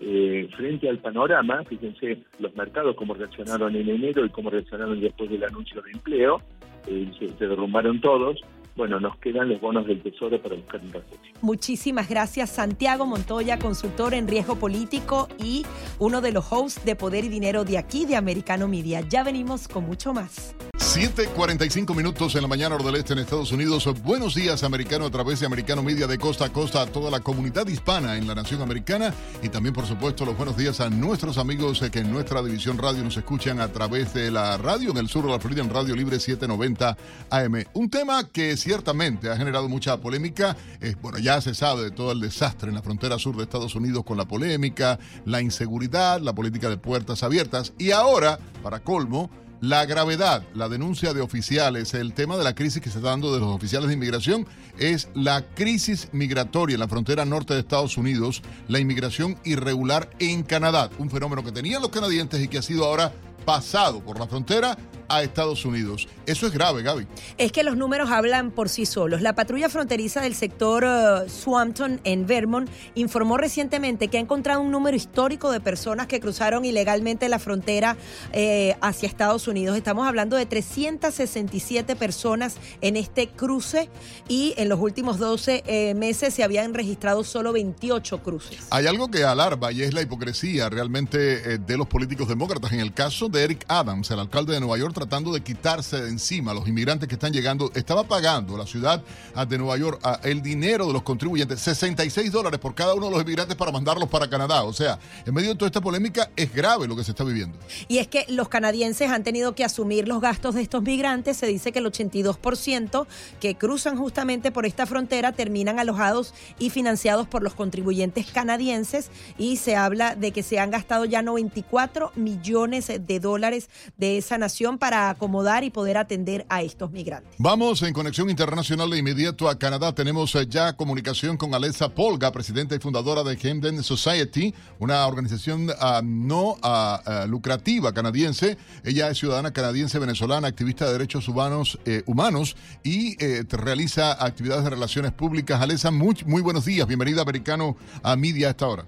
S5: eh, frente al panorama, fíjense los mercados cómo reaccionaron en enero y cómo reaccionaron después del anuncio de empleo, eh, se derrumbaron todos, bueno, nos quedan los bonos del Tesoro para buscar un refugio.
S1: Muchísimas gracias, Santiago Montoya, consultor en riesgo político y uno de los hosts de Poder y Dinero de aquí, de Americano Media. Ya venimos con mucho más.
S2: 7:45 minutos en la mañana hora del este en Estados Unidos. Buenos días, americano, a través de Americano Media de costa a costa a toda la comunidad hispana en la nación americana. Y también, por supuesto, los buenos días a nuestros amigos que en nuestra división radio nos escuchan a través de la radio en el sur de la Florida, en Radio Libre 790 AM. Un tema que ciertamente ha generado mucha polémica. bueno, ya se sabe de todo el desastre en la frontera sur de Estados Unidos con la polémica, la inseguridad, la política de puertas abiertas. Y ahora, para colmo, La gravedad, la denuncia de oficiales, el tema de la crisis que se está dando de los oficiales de inmigración es la crisis migratoria en la frontera norte de Estados Unidos, la inmigración irregular en Canadá, un fenómeno que tenían los canadienses y que ha sido ahora pasado por la frontera a Estados Unidos. Eso es grave, Gaby.
S1: Es que los números hablan por sí solos. La patrulla fronteriza del sector uh, Swampton en Vermont informó recientemente que ha encontrado un número histórico de personas que cruzaron ilegalmente la frontera eh, hacia Estados Unidos. Estamos hablando de 367 personas en este cruce y en los últimos 12 eh, meses se habían registrado solo 28 cruces.
S2: Hay algo que alarma y es la hipocresía realmente eh, de los políticos demócratas. En el caso de Eric Adams, el alcalde de Nueva York, tratando de quitarse de encima a los inmigrantes que están llegando. Estaba pagando la ciudad de Nueva York el dinero de los contribuyentes, 66 dólares por cada uno de los inmigrantes para mandarlos para Canadá. O sea, en medio de toda esta polémica es grave lo que se está viviendo.
S1: Y es que los canadienses han tenido que asumir los gastos de estos migrantes. Se dice que el 82% que cruzan justamente por esta frontera terminan alojados y financiados por los contribuyentes canadienses y se habla de que se han gastado ya 94 millones de dólares de esa nación para para acomodar y poder atender a estos migrantes.
S2: Vamos en conexión internacional de inmediato a Canadá. Tenemos eh, ya comunicación con Alessa Polga, presidenta y fundadora de Camden Society, una organización uh, no uh, lucrativa canadiense. Ella es ciudadana canadiense venezolana, activista de derechos humanos, eh, humanos y eh, realiza actividades de relaciones públicas. Alessa, muy, muy buenos días. Bienvenida, Americano, a Media a esta hora.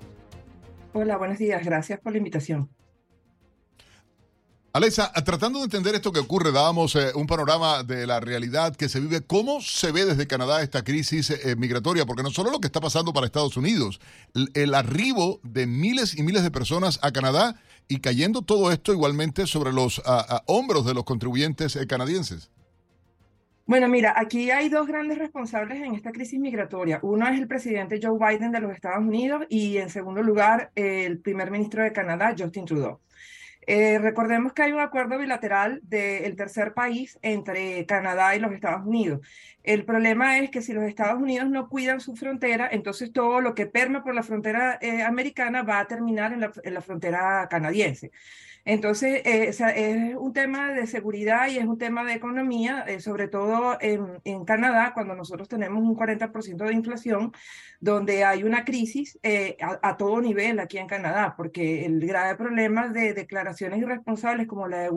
S6: Hola, buenos días. Gracias por la invitación.
S2: Alexa, tratando de entender esto que ocurre, dábamos eh, un panorama de la realidad que se vive. ¿Cómo se ve desde Canadá esta crisis eh, migratoria? Porque no solo lo que está pasando para Estados Unidos, el, arribo de miles y miles de personas a Canadá y cayendo todo esto igualmente sobre los hombros de los contribuyentes eh, canadienses.
S6: Bueno, mira, aquí hay dos grandes responsables en esta crisis migratoria. Uno es el presidente Joe Biden de los Estados Unidos y en segundo lugar el primer ministro de Canadá, Justin Trudeau. Eh, recordemos que hay un acuerdo bilateral del tercer país entre Canadá y los Estados Unidos. El problema es que si los Estados Unidos no cuidan su frontera, entonces todo lo que perme por la frontera eh, americana va a terminar en la frontera canadiense. Entonces, eh, es un tema de seguridad y es un tema de economía, eh, sobre todo en, en, Canadá, cuando nosotros tenemos un 40% de inflación, donde hay una crisis eh, a, todo nivel aquí en Canadá, porque el grave problema de declaraciones irresponsables como la de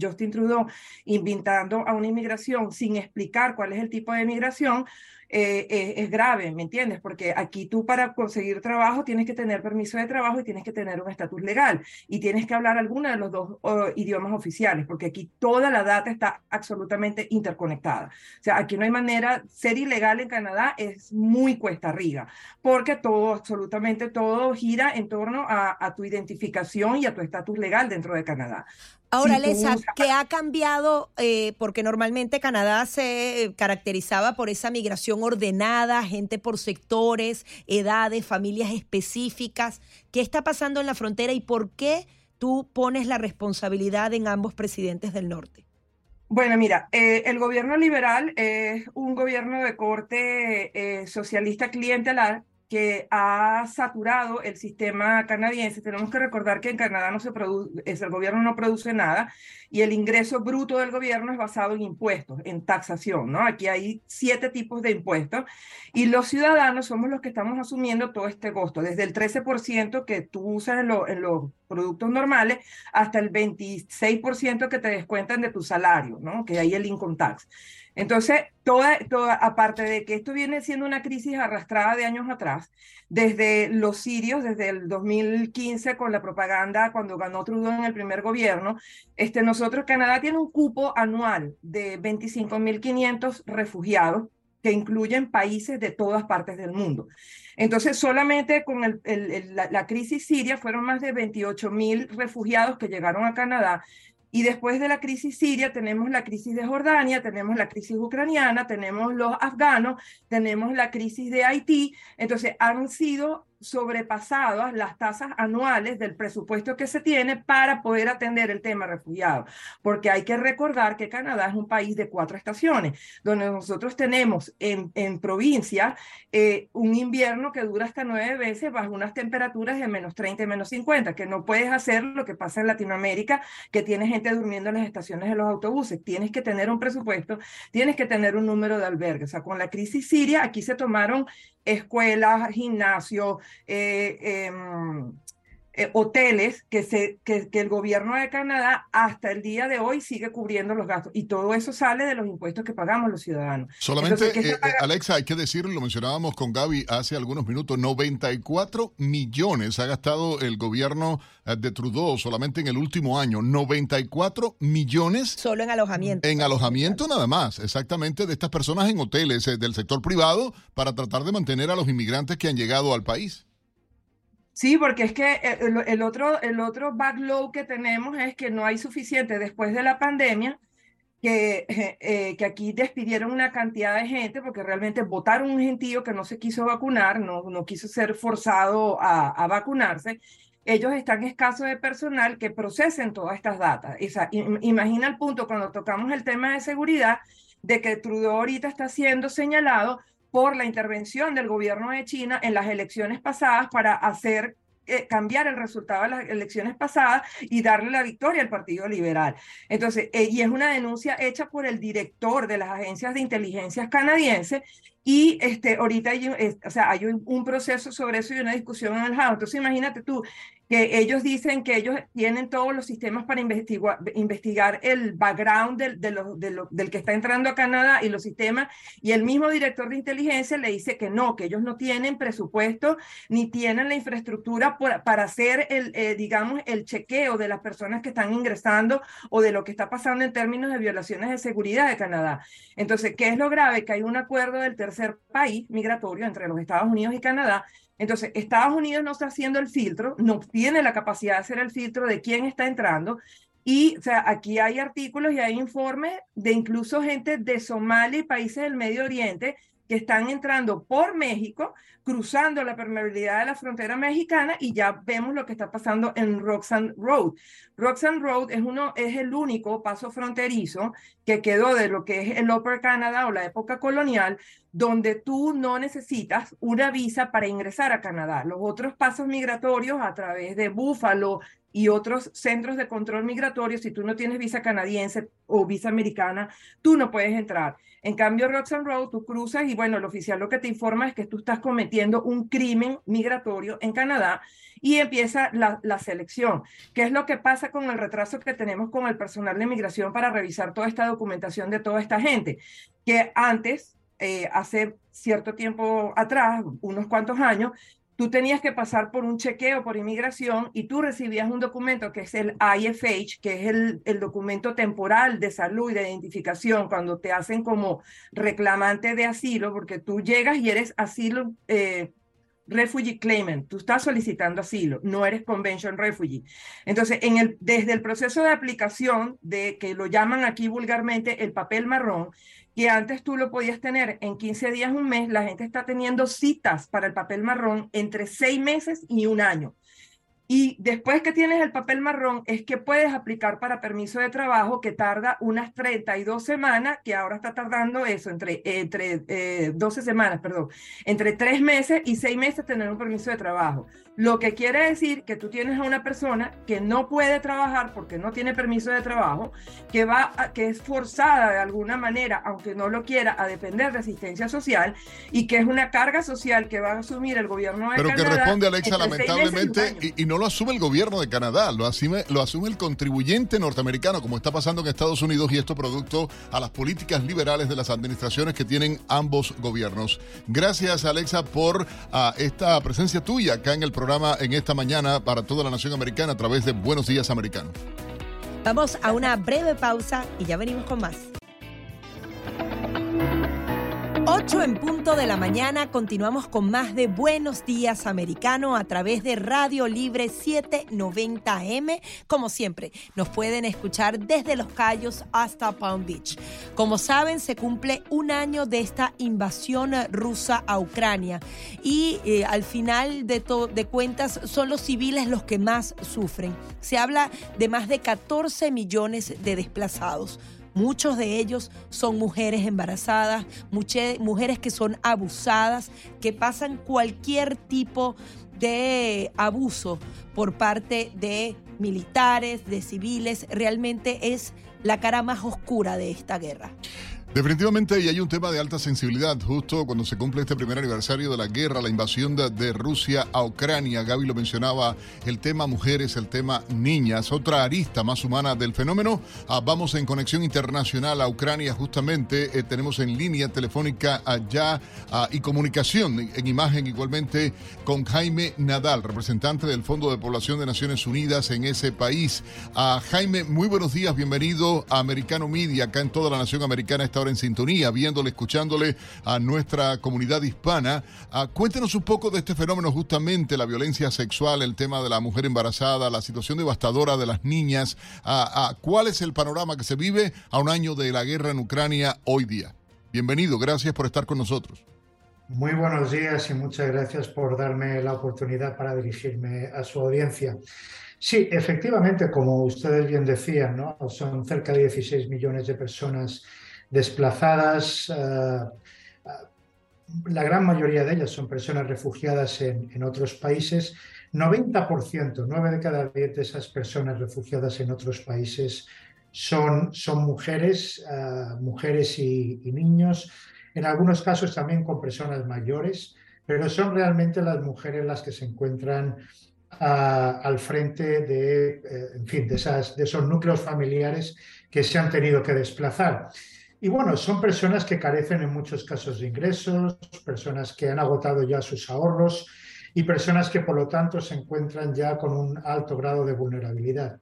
S6: Justin Trudeau, invitando a una inmigración sin explicar cuál es el tipo de migración, eh, eh, es grave, ¿me entiendes? Porque aquí tú para conseguir trabajo tienes que tener permiso de trabajo y tienes que tener un estatus legal y tienes que hablar alguno de los dos idiomas oficiales, porque aquí toda la data está absolutamente interconectada. O sea, aquí no hay manera, ser ilegal en Canadá es muy cuesta arriba, porque todo, absolutamente todo gira en torno a tu identificación y a tu estatus legal dentro de Canadá.
S1: Ahora, Lesa, ¿qué ha cambiado? Eh, porque normalmente Canadá se caracterizaba por esa migración ordenada, gente por sectores, edades, familias específicas. ¿Qué está pasando en la frontera y por qué tú pones la responsabilidad en ambos presidentes del norte?
S6: Bueno, mira, eh, el gobierno liberal es un gobierno de corte eh, socialista clientelar que ha saturado el sistema canadiense. Tenemos que recordar que en Canadá no se produce, el gobierno no produce nada y el ingreso bruto del gobierno es basado en impuestos, en taxación, ¿no? Aquí hay siete tipos de impuestos y los ciudadanos somos los que estamos asumiendo todo este costo, desde el 13% que tú usas en, en los productos normales hasta el 26% que te descuentan de tu salario, ¿no? Que hay el income tax. Entonces, toda, toda, aparte de que esto viene siendo una crisis arrastrada de años atrás, desde los sirios, desde el 2015 con la propaganda cuando ganó Trudeau en el primer gobierno, este, nosotros, Canadá tiene un cupo anual de 25.500 refugiados que incluyen países de todas partes del mundo. Entonces, solamente con la, la, crisis siria fueron más de 28.000 refugiados que llegaron a Canadá y después de la crisis siria tenemos la crisis de Jordania, tenemos la crisis ucraniana, tenemos los afganos, tenemos la crisis de Haití. Entonces han sido sobrepasadas las tasas anuales del presupuesto que se tiene para poder atender el tema refugiado. Porque hay que recordar que Canadá es un país de cuatro estaciones, donde nosotros tenemos en, en provincia eh, un invierno que dura hasta nueve veces bajo unas temperaturas de menos 30 y menos 50, que no puedes hacer lo que pasa en Latinoamérica, que tiene gente durmiendo en las estaciones de los autobuses. Tienes que tener un presupuesto, tienes que tener un número de albergues. O sea, con la crisis siria, aquí se tomaron escuelas, gimnasios, eh, em, eh, hoteles que, se, que, que, el gobierno de Canadá hasta el día de hoy sigue cubriendo los gastos. Y todo eso sale de los impuestos que pagamos los ciudadanos.
S2: Solamente, Entonces, eh, Alexa, hay que decirlo, lo mencionábamos con Gaby hace algunos minutos, 94 millones ha gastado el gobierno de Trudeau solamente en el último año. 94 millones.
S1: Solo en alojamiento.
S2: En alojamiento nada más, exactamente, de estas personas en hoteles del sector privado para tratar de mantener a los inmigrantes que han llegado al país.
S6: Sí, porque es que el, el, otro, el otro backlog que tenemos es que no hay suficiente después de la pandemia, que, eh, que aquí despidieron una cantidad de gente porque realmente votaron un gentío que no se quiso vacunar, no, no quiso ser forzado a, a vacunarse. Ellos están escasos de personal que procesen todas estas datas. O sea, imagina el punto cuando tocamos el tema de seguridad de que Trudeau ahorita está siendo señalado por la intervención del gobierno de China en las elecciones pasadas para hacer eh, cambiar el resultado de las elecciones pasadas y darle la victoria al Partido Liberal. Entonces, eh, y es una denuncia hecha por el director de las agencias de inteligencia canadienses y este, ahorita hay, o sea, hay un, proceso sobre eso y una discusión en el House. Entonces, imagínate tú que ellos dicen que ellos tienen todos los sistemas para investigar, investigar el background del, de lo, de lo, del que está entrando a Canadá y los sistemas, y el mismo director de inteligencia le dice que no, que ellos no tienen presupuesto ni tienen la infraestructura por, para hacer el, eh, digamos, el chequeo de las personas que están ingresando o de lo que está pasando en términos de violaciones de seguridad de Canadá. Entonces, ¿qué es lo grave? Que hay un acuerdo del tercer país migratorio entre los Estados Unidos y Canadá. Entonces, Estados Unidos no está haciendo el filtro, no tiene la capacidad de hacer el filtro de quién está entrando. Y o sea, aquí hay artículos y hay informes de incluso gente de Somalia y países del Medio Oriente que están entrando por México, cruzando la permeabilidad de la frontera mexicana y ya vemos lo que está pasando en Roxanne Road. Roxanne Road es, uno, es el único paso fronterizo que quedó de lo que es el Upper Canada o la época colonial, donde tú no necesitas una visa para ingresar a Canadá. Los otros pasos migratorios a través de Buffalo y otros centros de control migratorio, si tú no tienes visa canadiense o visa americana, tú no puedes entrar. En cambio, Roxanne Road, tú cruzas y bueno, el oficial lo que te informa es que tú estás cometiendo un crimen migratorio en Canadá y empieza la, la selección. ¿Qué es lo que pasa con el retraso que tenemos con el personal de migración para revisar toda esta documentación de toda esta gente? Que antes eh, hace cierto tiempo atrás, unos cuantos años, tú tenías que pasar por un chequeo por inmigración y tú recibías un documento que es el IFH, que es el, documento temporal de salud y de identificación cuando te hacen como reclamante de asilo, porque tú llegas y eres asilo. Eh, refugee claimant, tú estás solicitando asilo, no eres convention refugee. Entonces, en desde el proceso de aplicación de que lo llaman aquí vulgarmente el papel marrón, que antes tú lo podías tener en 15 días, un mes, la gente está teniendo citas para el papel marrón entre seis meses y un año. Y después que tienes el papel marrón, es que puedes aplicar para permiso de trabajo que tarda unas 32 semanas, que ahora está tardando eso, entre, entre eh, 12 semanas, perdón, entre tres meses y seis meses tener un permiso de trabajo. Lo que quiere decir que tú tienes a una persona que no puede trabajar porque no tiene permiso de trabajo, que, va a, que es forzada de alguna manera, aunque no lo quiera, a depender de asistencia social y que es una carga social que va a asumir el gobierno de
S2: Pero
S6: Canadá.
S2: Pero que responde, Alexa, lamentablemente, y, y no lo asume el gobierno de Canadá, lo asume, lo asume el contribuyente norteamericano, como está pasando en Estados Unidos, y esto producto a las políticas liberales de las administraciones que tienen ambos gobiernos. Gracias, Alexa, por uh, esta presencia tuya acá en el programa en esta mañana para toda la nación americana a través de Buenos Días Americano.
S1: Vamos a una breve pausa y ya venimos con más. 8 en punto de la mañana continuamos con más de Buenos Días Americano a través de Radio Libre 790M. Como siempre, nos pueden escuchar desde Los Cayos hasta Palm Beach. Como saben, se cumple un año de esta invasión rusa a Ucrania y eh, al final de, de cuentas son los civiles los que más sufren. Se habla de más de 14 millones de desplazados. Muchos de ellos son mujeres embarazadas, mujeres que son abusadas, que pasan cualquier tipo de abuso por parte de militares, de civiles. Realmente es la cara más oscura de esta guerra.
S2: Definitivamente, y hay un tema de alta sensibilidad justo cuando se cumple este primer aniversario de la guerra, la invasión de, Rusia a Ucrania. Gaby lo mencionaba, el tema mujeres, el tema niñas, otra arista más humana del fenómeno. Ah, vamos en conexión internacional a Ucrania, justamente eh, tenemos en línea telefónica allá ah, y comunicación en, imagen igualmente con Jaime Nadal, representante del Fondo de Población de Naciones Unidas en ese país. Ah, Jaime, muy buenos días, bienvenido a Americano Media, acá en toda la nación americana ahora en sintonía, viéndole, escuchándole a nuestra comunidad hispana. Ah, cuéntenos un poco de este fenómeno, justamente la violencia sexual, el tema de la mujer embarazada, la situación devastadora de las niñas. Ah, ¿Cuál es el panorama que se vive a un año de la guerra en Ucrania hoy día? Bienvenido, gracias por estar con nosotros.
S7: Muy buenos días y muchas gracias por darme la oportunidad para dirigirme a su audiencia. Sí, efectivamente, como ustedes bien decían, ¿no? son cerca de 16 millones de personas desplazadas. Eh, la gran mayoría de ellas son personas refugiadas en, otros países. 90%, 9 de cada 10 de esas personas refugiadas en otros países son, son mujeres, eh, mujeres y, niños, en algunos casos también con personas mayores, pero son realmente las mujeres las que se encuentran eh, al frente de, en fin, de, esas, de esos núcleos familiares que se han tenido que desplazar. Y bueno, son personas que carecen en muchos casos de ingresos, personas que han agotado ya sus ahorros y personas que por lo tanto se encuentran ya con un alto grado de vulnerabilidad.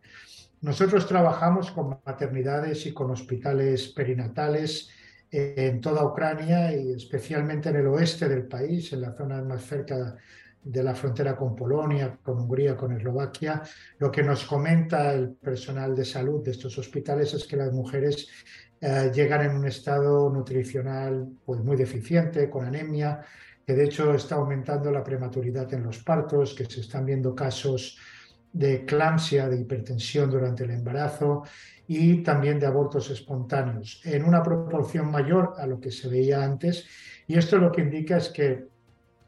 S7: Nosotros trabajamos con maternidades y con hospitales perinatales en toda Ucrania y especialmente en el oeste del país, en la zona más cerca de la frontera con Polonia, con Hungría, con Eslovaquia. Lo que nos comenta el personal de salud de estos hospitales es que las mujeres eh, llegan en un estado nutricional pues, muy deficiente, con anemia, que de hecho está aumentando la prematuridad en los partos, que se están viendo casos de eclampsia, de hipertensión durante el embarazo y también de abortos espontáneos, en una proporción mayor a lo que se veía antes. Y esto lo que indica es que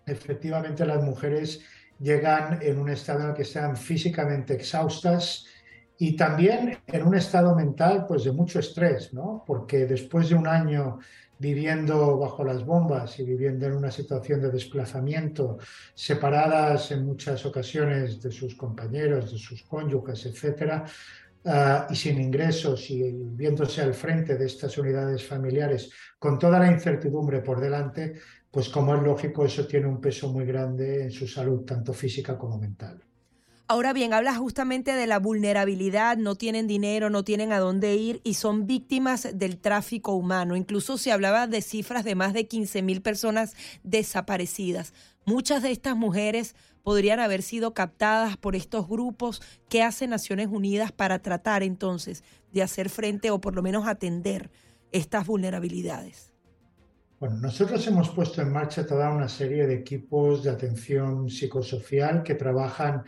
S7: efectivamente las mujeres llegan en un estado en el que están físicamente exhaustas, y también en un estado mental pues de mucho estrés, ¿no? Porque después de un año viviendo bajo las bombas y viviendo en una situación de desplazamiento, separadas en muchas ocasiones de sus compañeros, de sus cónyuges, etcétera, ah, y sin ingresos y viéndose al frente de estas unidades familiares con toda la incertidumbre por delante, pues como es lógico, eso tiene un peso muy grande en su salud, tanto física como mental.
S1: Ahora bien, hablas justamente de la vulnerabilidad, no tienen dinero, no tienen a dónde ir y son víctimas del tráfico humano. Incluso se hablaba de cifras de más de 15 mil personas desaparecidas. Muchas de estas mujeres podrían haber sido captadas por estos grupos. ¿Qué hace Naciones Unidas para tratar entonces de hacer frente o por lo menos atender estas vulnerabilidades?
S7: Bueno, nosotros hemos puesto en marcha toda una serie de equipos de atención psicosocial que trabajan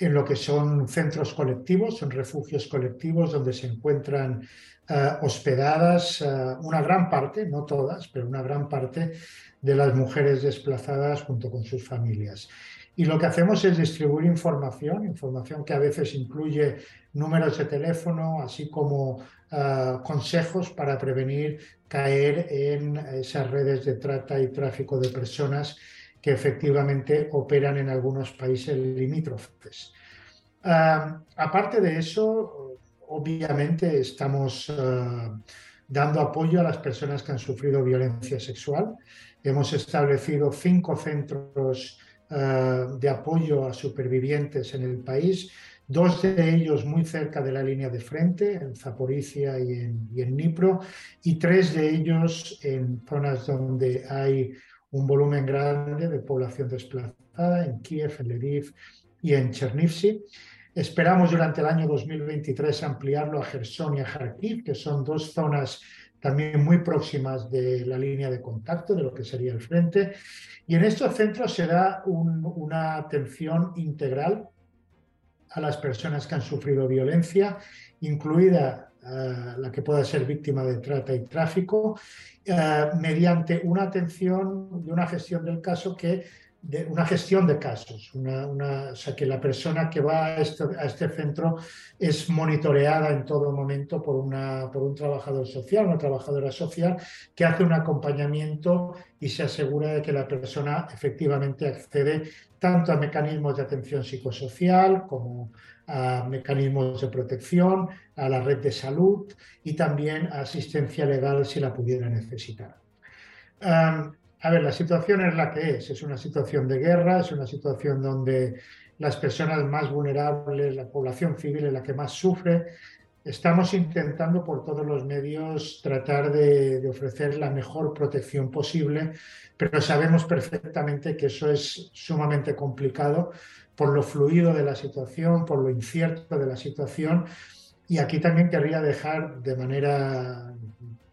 S7: en lo que son centros colectivos, son refugios colectivos donde se encuentran eh, hospedadas eh, una gran parte, no todas, pero una gran parte de las mujeres desplazadas junto con sus familias. Y lo que hacemos es distribuir información, información que a veces incluye números de teléfono, así como eh, consejos para prevenir caer en esas redes de trata y tráfico de personas que efectivamente operan en algunos países limítrofes. aparte de eso, obviamente estamos ah, dando apoyo a las personas que han sufrido violencia sexual. Hemos establecido cinco centros ah, de apoyo a supervivientes en el país, dos de ellos muy cerca de la línea de frente, en Zaporizhia y en, y en Dnipro, y tres de ellos en zonas donde hay un volumen grande de población desplazada, en Kiev, en Lviv y en Chernivtsi. Esperamos durante el año 2023 ampliarlo a Gerson y a Kharkiv, que son dos zonas también muy próximas de la línea de contacto, de lo que sería el frente. Y en estos centros se da una atención integral a las personas que han sufrido violencia, incluida eh, la que pueda ser víctima de trata y tráfico, eh, mediante una atención y una gestión del caso que una gestión de casos, o sea, que la persona que va a este, a este, centro es monitoreada en todo momento por, una, por un trabajador social, una trabajadora social, que hace un acompañamiento y se asegura de que la persona efectivamente accede tanto a mecanismos de atención psicosocial como a mecanismos de protección, a la red de salud y también a asistencia legal si la pudiera necesitar. A ver, la situación es la que es. Es una situación de guerra, es una situación donde las personas más vulnerables, la población civil es la que más sufre. Estamos intentando por todos los medios tratar de, ofrecer la mejor protección posible, pero sabemos perfectamente que eso es sumamente complicado por lo fluido de la situación, por lo incierto de la situación. Y aquí también querría dejar de manera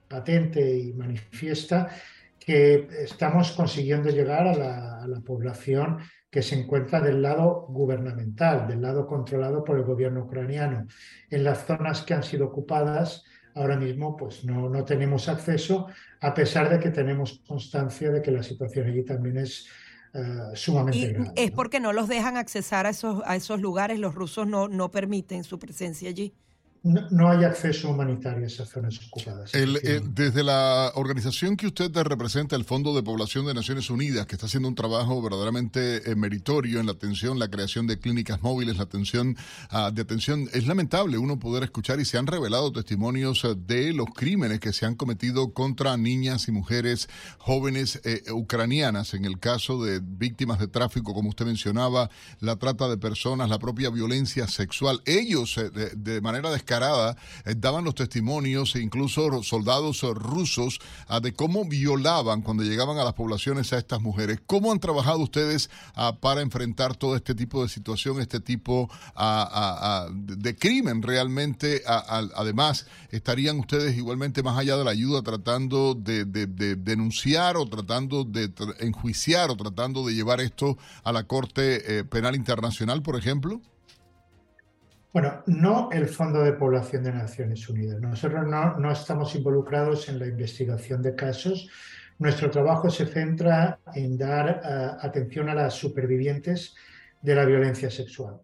S7: patente y manifiesta que estamos consiguiendo llegar a la, población que se encuentra del lado gubernamental, del lado controlado por el gobierno ucraniano. En las zonas que han sido ocupadas, ahora mismo pues no, no tenemos acceso, a pesar de que tenemos constancia de que la situación allí también es eh, sumamente
S1: y
S7: grave.
S1: Es porque no los dejan accesar a esos, a esos lugares, los rusos no, no permiten su presencia allí
S7: no, hay acceso humanitario a esas zonas ocupadas.
S2: desde la organización que usted representa, el Fondo de Población de Naciones Unidas, que está haciendo un trabajo verdaderamente eh, meritorio en la atención, la creación de clínicas móviles, la atención ah, de atención, es lamentable uno poder escuchar y se han revelado testimonios eh, de los crímenes que se han cometido contra niñas y mujeres jóvenes eh, ucranianas, en el caso de víctimas de tráfico, como usted mencionaba, la trata de personas, la propia violencia sexual. Ellos, de manera descarada, eh, daban los testimonios, e incluso soldados rusos, ah, de cómo violaban cuando llegaban a las poblaciones a estas mujeres. ¿Cómo han trabajado ustedes ah, para enfrentar todo este tipo de situación, este tipo ah, de crimen realmente? además, ¿estarían ustedes igualmente más allá de la ayuda tratando de, denunciar o tratando de enjuiciar o tratando de llevar esto a la Corte eh, Penal Internacional, por ejemplo?
S7: Bueno, no el Fondo de Población de Naciones Unidas. Nosotros no, estamos involucrados en la investigación de casos. Nuestro trabajo se centra en dar eh, atención a las supervivientes de la violencia sexual.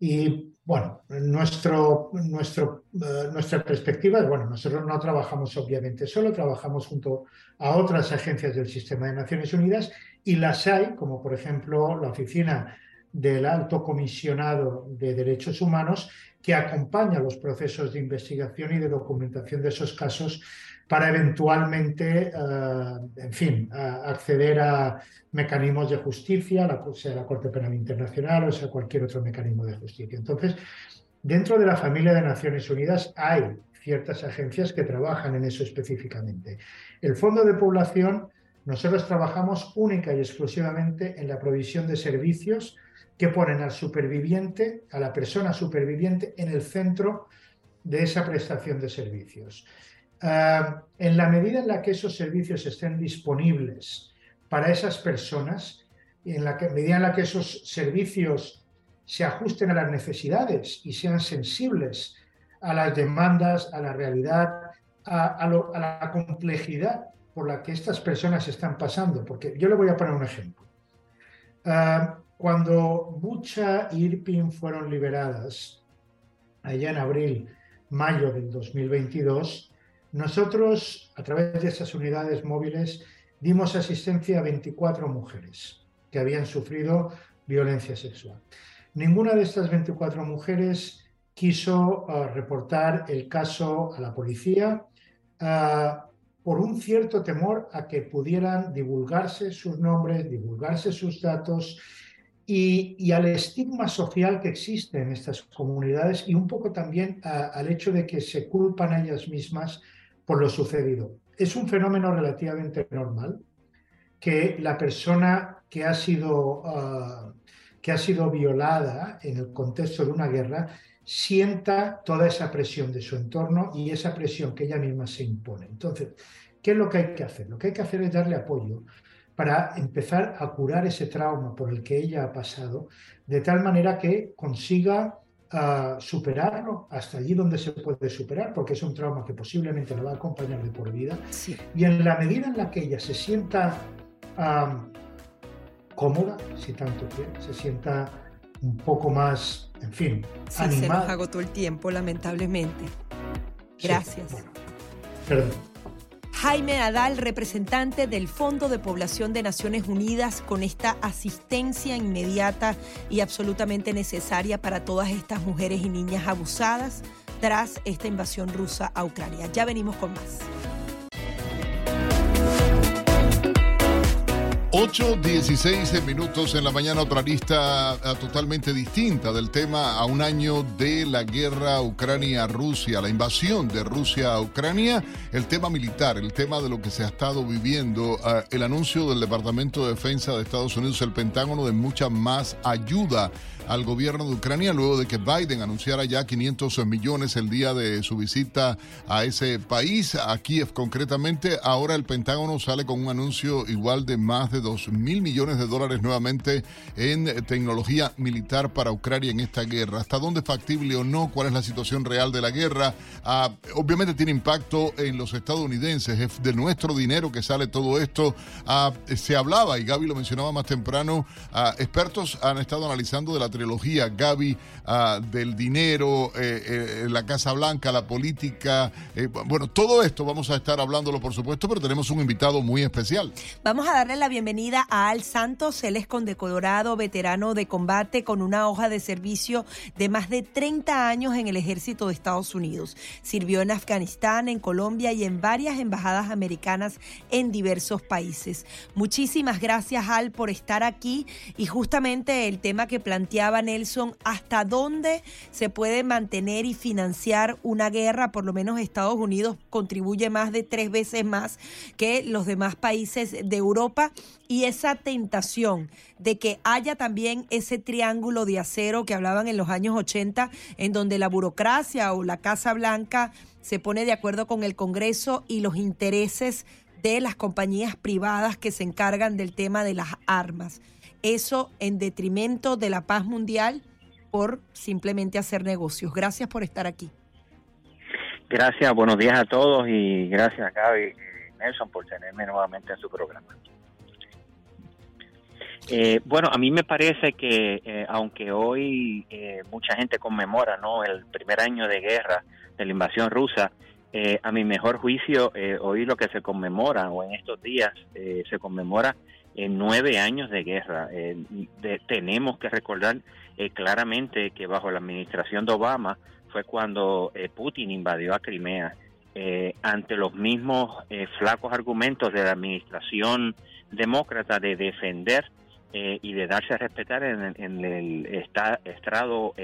S7: Y bueno, nuestro, nuestro, eh, nuestra perspectiva bueno, nosotros no trabajamos obviamente solo, trabajamos junto a otras agencias del sistema de Naciones Unidas y las hay, como por ejemplo la Oficina del Alto Comisionado de Derechos Humanos que acompaña los procesos de investigación y de documentación de esos casos para eventualmente, eh, en fin, acceder a mecanismos de justicia, sea la Corte Penal Internacional o sea cualquier otro mecanismo de justicia. Entonces, dentro de la familia de Naciones Unidas hay ciertas agencias que trabajan en eso específicamente. El Fondo de Población, nosotros trabajamos única y exclusivamente en la provisión de servicios que ponen al superviviente, a la persona superviviente, en el centro de esa prestación de servicios. Ah, en la medida en la que esos servicios estén disponibles para esas personas, en la medida en la que esos servicios se ajusten a las necesidades y sean sensibles a las demandas, a la realidad, a, la complejidad por la que estas personas están pasando. Porque yo le voy a poner un ejemplo. Ah, cuando Bucha y Irpin fueron liberadas, allá en abril, mayo del 2022, nosotros, a través de esas unidades móviles, dimos asistencia a 24 mujeres que habían sufrido violencia sexual. Ninguna de estas 24 mujeres quiso uh, reportar el caso a la policía uh, por un cierto temor a que pudieran divulgarse sus nombres, divulgarse sus datos y, al estigma social que existe en estas comunidades y un poco también al hecho de que se culpan a ellas mismas por lo sucedido. Es un fenómeno relativamente normal que la persona que ha sido, ah, que ha sido violada en el contexto de una guerra sienta toda esa presión de su entorno y esa presión que ella misma se impone. Entonces, ¿qué es lo que hay que hacer? Lo que hay que hacer es darle apoyo para empezar a curar ese trauma por el que ella ha pasado, de tal manera que consiga ah, superarlo hasta allí donde se puede superar, porque es un trauma que posiblemente la va a acompañar de por vida. Y en la medida en la que ella se sienta cómoda, si tanto quiere, se sienta un poco más, en fin,
S1: sí, se nos agotó el tiempo, lamentablemente. Gracias.
S7: perdón.
S1: Jaime Adal, representante del Fondo de Población de Naciones Unidas, con esta asistencia inmediata y absolutamente necesaria para todas estas mujeres y niñas abusadas tras esta invasión rusa a Ucrania. Ya venimos con más.
S2: 8.16 minutos en la mañana, otra lista ah, totalmente distinta del tema a un año de la guerra Ucrania-Rusia, la invasión de Rusia a Ucrania, el tema militar, el tema de lo que se ha estado viviendo, ah, el anuncio del Departamento de Defensa de Estados Unidos, el Pentágono, de mucha más ayuda al gobierno de Ucrania luego de que Biden anunciara ya 500 millones el día de su visita a ese país, a Kiev concretamente. Ahora el Pentágono sale con un anuncio igual de más de 2 mil millones de dólares nuevamente en tecnología militar para Ucrania en esta guerra. ¿Hasta dónde es factible o no? ¿Cuál es la situación real de la guerra? Ah, obviamente tiene impacto en los estadounidenses, es de nuestro dinero que sale todo esto. Ah, se hablaba, y Gaby lo mencionaba más temprano, ah, expertos han estado analizando de la trilogía, Gaby, del dinero, eh, eh, la Casa Blanca, la política. Eh, bueno, todo esto vamos a estar hablándolo, por supuesto, pero tenemos un invitado muy especial.
S1: Vamos a darle la bienvenida a Al Santos. Él es condecorado veterano de combate con una hoja de servicio de más de 30 años en el ejército de Estados Unidos. Sirvió en Afganistán, en Colombia y en varias embajadas americanas en diversos países. Muchísimas gracias, Al, por estar aquí y justamente el tema que planteaba Nelson, hasta dónde se puede mantener y financiar una guerra. Por lo menos Estados Unidos contribuye más de tres veces más que los demás países de Europa. Y esa tentación de que haya también ese triángulo de acero que hablaban en los años 80, en donde la burocracia o la Casa Blanca se pone de acuerdo con el Congreso y los intereses de las compañías privadas que se encargan del tema de las armas eso en detrimento de la paz mundial por simplemente hacer negocios. Gracias por estar aquí.
S8: Gracias, buenos días a todos y gracias Gaby y Nelson por tenerme nuevamente en su programa. Eh, bueno, a mí me parece que eh, aunque hoy eh, mucha gente conmemora no el primer año de guerra de la invasión rusa, a mi mejor juicio hoy lo que se conmemora o en estos días se conmemora en nueve años de guerra. Eh, tenemos que recordar eh, claramente que bajo la administración de Obama fue cuando eh, Putin invadió a Crimea. ante los mismos flacos argumentos de la administración demócrata de defender y de darse a respetar en, el estrado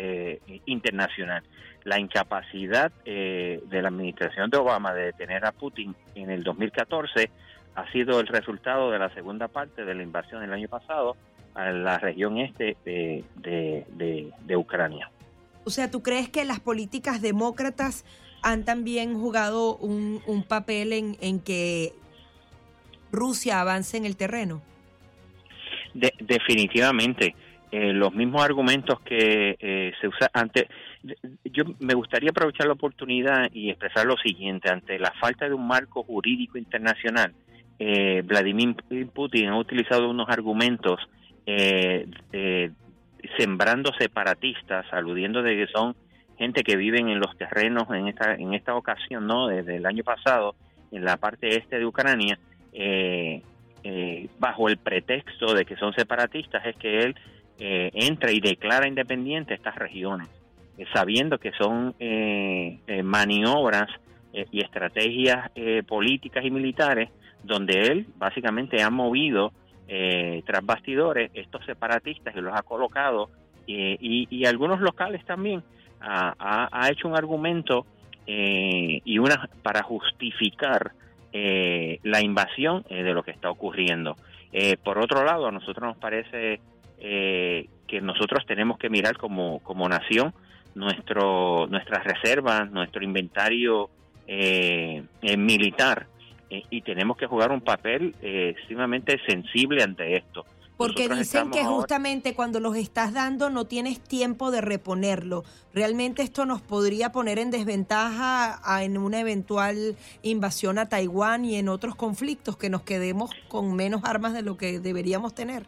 S8: internacional. La incapacidad de la administración de Obama de detener a Putin en el 2014 ha sido el resultado de la segunda parte de la invasión del año pasado a la región este de, Ucrania.
S1: O sea, ¿tú crees que las políticas demócratas han también jugado un, papel en, que Rusia avance en el terreno?
S8: Definitivamente. Eh, los mismos argumentos que eh, se usan antes. Yo me gustaría aprovechar la oportunidad y expresar lo siguiente: ante la falta de un marco jurídico internacional, eh, Vladimir Putin ha utilizado unos argumentos eh, sembrando separatistas, aludiendo de que son gente que viven en los terrenos en esta en esta ocasión, no, desde el año pasado en la parte este de Ucrania, eh, bajo el pretexto de que son separatistas, es que él entra y declara independiente estas regiones, sabiendo que son maniobras y estrategias políticas y militares donde él básicamente ha movido eh, tras bastidores estos separatistas y los ha colocado eh, y, algunos locales también ha, hecho un argumento eh, y una para justificar eh, la invasión de lo que está ocurriendo. por otro lado, a nosotros nos parece que nosotros tenemos que mirar como, como nación nuestro, nuestras reservas, nuestro inventario militar y tenemos que jugar un papel sumamente sensible ante esto.
S1: Porque dicen que justamente cuando los estás dando no tienes tiempo de reponerlo. Realmente esto nos podría poner en desventaja en una eventual invasión a Taiwán y en otros conflictos que nos quedemos con menos armas de lo que deberíamos tener.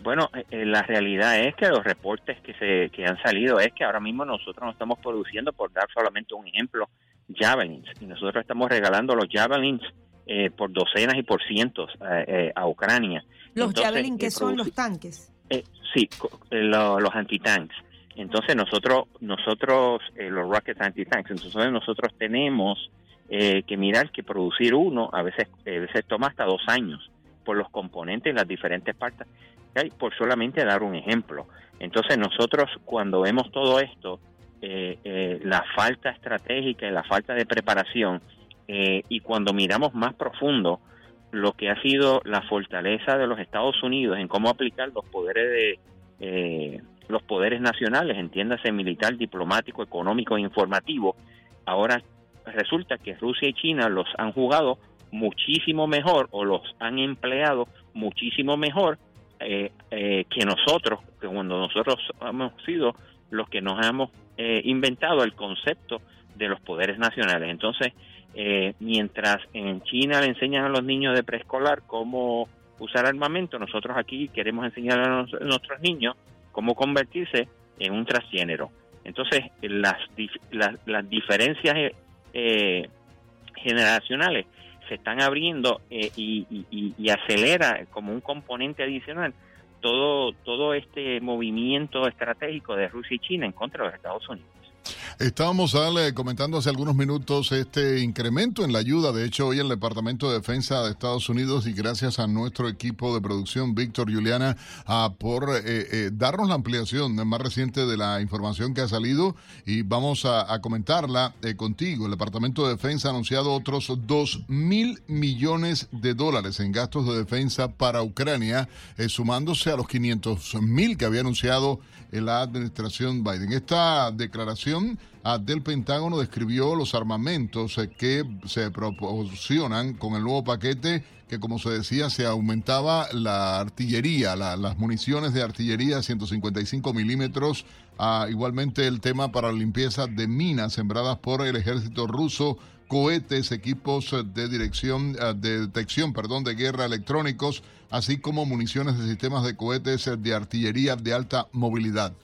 S8: Bueno, eh, eh, la realidad es que los reportes que, se, que han salido es que ahora mismo nosotros no estamos produciendo, por dar solamente un ejemplo, javelins. Y nosotros estamos regalando los javelins eh, por docenas y por cientos a Ucrania.
S1: ¿Los Javelin que son los tanques?
S8: Eh, sí, eh, los antitanks. Entonces nosotros, nosotros eh, los rocket antitanks, entonces nosotros tenemos que mirar que producir uno a veces, a veces toma hasta dos años por los componentes y las diferentes partes, por solamente dar un ejemplo. Entonces nosotros cuando vemos todo esto, la falta estratégica y la falta de preparación, y cuando miramos más profundo, lo que ha sido la fortaleza de los Estados Unidos en cómo aplicar los poderes de eh, los poderes nacionales, entiéndase militar, diplomático, económico e informativo. Ahora resulta que Rusia y China los han jugado muchísimo mejor o los han empleado muchísimo mejor eh, eh, que nosotros, que cuando nosotros hemos sido los que nos hemos inventado el concepto de los poderes nacionales. Entonces, eh, mientras en China le enseñan a los niños de preescolar cómo usar armamento, nosotros aquí queremos enseñar a, nuestros niños cómo convertirse en un transgénero. Entonces, las, las, diferencias eh, eh, generacionales se están abriendo y, y, acelera como un componente adicional todo, todo este movimiento estratégico de Rusia y China en contra de los Estados Unidos.
S2: Estábamos comentando hace algunos minutos este incremento en la ayuda. De hecho, hoy el Departamento de Defensa de Estados Unidos, y gracias a nuestro equipo de producción, Víctor Juliana, ah, por eh, eh, darnos la ampliación más reciente de la información que ha salido y vamos a, comentarla eh, contigo. El Departamento de Defensa ha anunciado otros 2 mil millones de dólares en gastos de defensa para Ucrania, sumándose a los 500 mil que había anunciado la administración Biden. Esta declaración del Pentágono describió los armamentos eh, que se proporcionan con el nuevo paquete que como se decía se aumentaba la artillería, las municiones de artillería 155 milímetros, ah, igualmente el tema para limpieza de minas sembradas por el ejército ruso cohetes, equipos de dirección, ah, de detección, perdón, de guerra electrónicos, así como municiones de sistemas de cohetes de artillería de alta movilidad.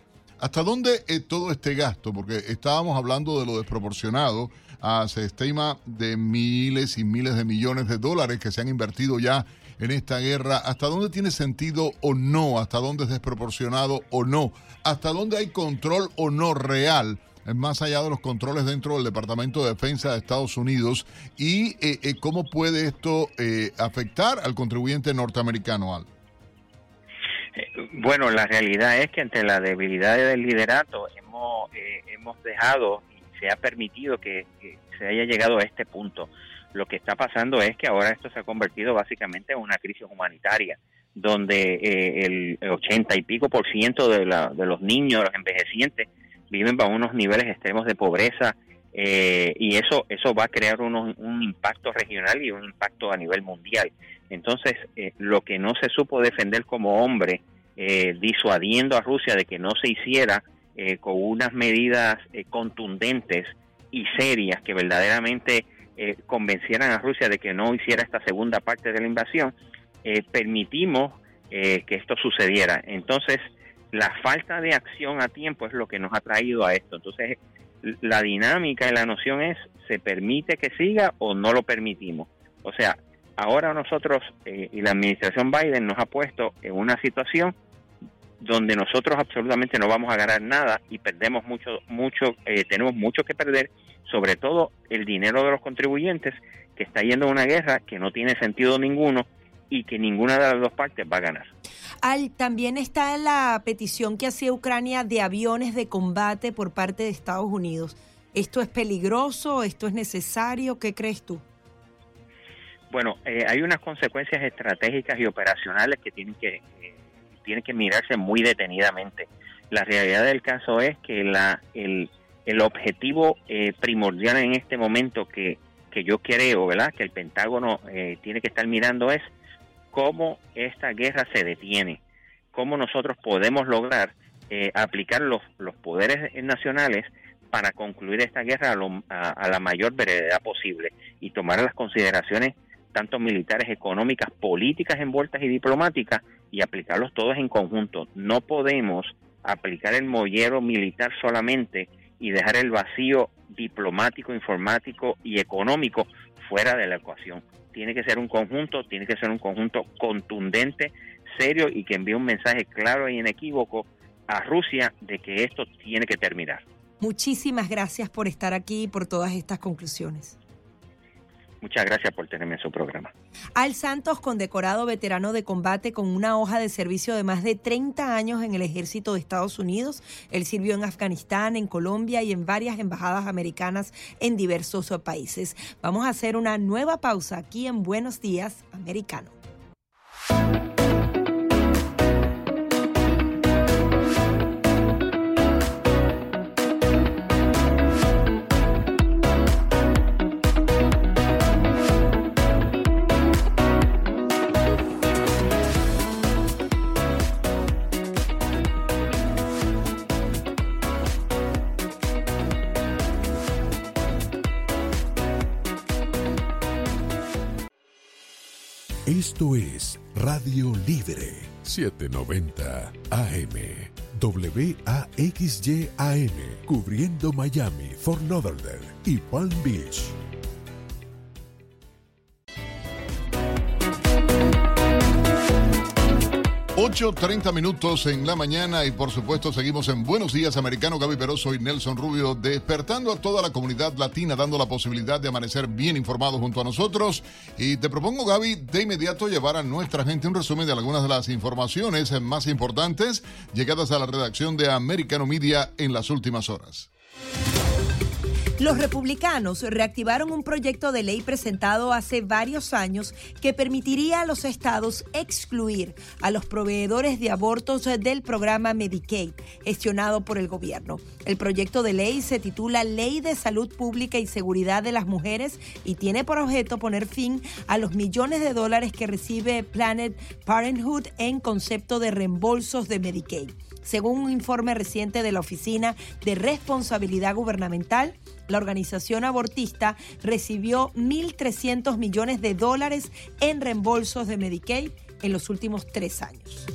S2: ¿Hasta dónde es todo este gasto? Porque estábamos hablando de lo desproporcionado. Ah, se estima de miles y miles de millones de dólares que se han invertido ya en esta guerra. ¿Hasta dónde tiene sentido o no? ¿Hasta dónde es desproporcionado o no? ¿Hasta dónde hay control o no real más allá de los controles dentro del Departamento de Defensa de Estados Unidos y eh, eh, cómo puede esto eh, afectar al contribuyente norteamericano, Al.
S8: Bueno, la realidad es que ante la debilidad del liderato hemos, hemos dejado y se ha permitido que, se haya llegado a este punto. Lo que está pasando es que ahora esto se ha convertido básicamente en una crisis humanitaria, donde el 80 y pico por ciento de, la, de los niños, los envejecientes, viven bajo unos niveles extremos de pobreza eh, y eso eso va a crear un impacto regional y un impacto a nivel mundial. Entonces, eh, lo que no se supo defender como hombre, eh, disuadiendo a Rusia de que no se hiciera con unas medidas contundentes y serias que verdaderamente convencieran a Rusia de que no hiciera esta segunda parte de la invasión, permitimos que esto sucediera. Entonces, la falta de acción a tiempo es lo que nos ha traído a esto. Entonces, la dinámica y la noción es, ¿se permite que siga o no lo permitimos? O sea, ahora nosotros eh, y la administración Biden nos ha puesto en una situación donde nosotros absolutamente no vamos a ganar nada y perdemos mucho, mucho, eh, tenemos mucho que perder, sobre todo el dinero de los contribuyentes que está yendo a una guerra que no tiene sentido ninguno y que ninguna de las dos partes va a ganar.
S1: Al, también está la petición que hacía Ucrania de aviones de combate por parte de Estados Unidos. ¿Esto es peligroso? ¿Esto es necesario? ¿Qué crees tú?
S8: Bueno, eh, hay unas consecuencias estratégicas y operacionales que tienen que, eh, tienen que mirarse muy detenidamente. La realidad del caso es que la, el, el objetivo eh, primordial en este momento que, que yo creo, ¿verdad? Que el Pentágono tiene que estar mirando es cómo esta guerra se detiene, cómo nosotros podemos lograr aplicar los, los poderes nacionales para concluir esta guerra a, a, la mayor brevedad posible y tomar las consideraciones tanto militares, económicas, políticas envueltas y diplomáticas y aplicarlos todos en conjunto. No podemos aplicar el mollero militar solamente y dejar el vacío diplomático, informático y económico fuera de la ecuación. Tiene que ser un conjunto, tiene que ser un conjunto contundente, serio y que envíe un mensaje claro y inequívoco a Rusia de que esto tiene que terminar.
S1: Muchísimas gracias por estar aquí y por todas estas conclusiones.
S8: Muchas gracias por tenerme en su programa.
S1: Al Santos, condecorado veterano de combate con una hoja de servicio de más de 30 años en el ejército de Estados Unidos. Él sirvió en Afganistán, en Colombia y en varias embajadas americanas en diversos países. Vamos a hacer una nueva pausa aquí en Buenos Días, Americano.
S4: Esto es Radio Libre 790 AM. WAXYAM, cubriendo Miami, Fort Lauderdale y Palm Beach.
S2: 8.30 minutos en la mañana y por supuesto seguimos en Buenos Días Americano. Gaby Peroso y Nelson Rubio despertando a toda la comunidad latina, dando la posibilidad de amanecer bien informados junto a nosotros. Y te propongo, Gaby, de inmediato llevar a nuestra gente un resumen de algunas de las informaciones más importantes llegadas a la redacción de Americano Media en las últimas horas.
S1: Los republicanos reactivaron un proyecto de ley presentado hace varios años que permitiría a los estados excluir a los proveedores de abortos del programa Medicaid, gestionado por el gobierno. El proyecto de ley se titula Ley de Salud Pública y Seguridad de las Mujeres y tiene por objeto poner fin a los millones de dólares que recibe Planet Parenthood en concepto de reembolsos de Medicaid. Según un informe reciente de la Oficina de Responsabilidad Gubernamental, la organización abortista recibió 1.300 millones de dólares en reembolsos de Medicaid en los últimos tres años.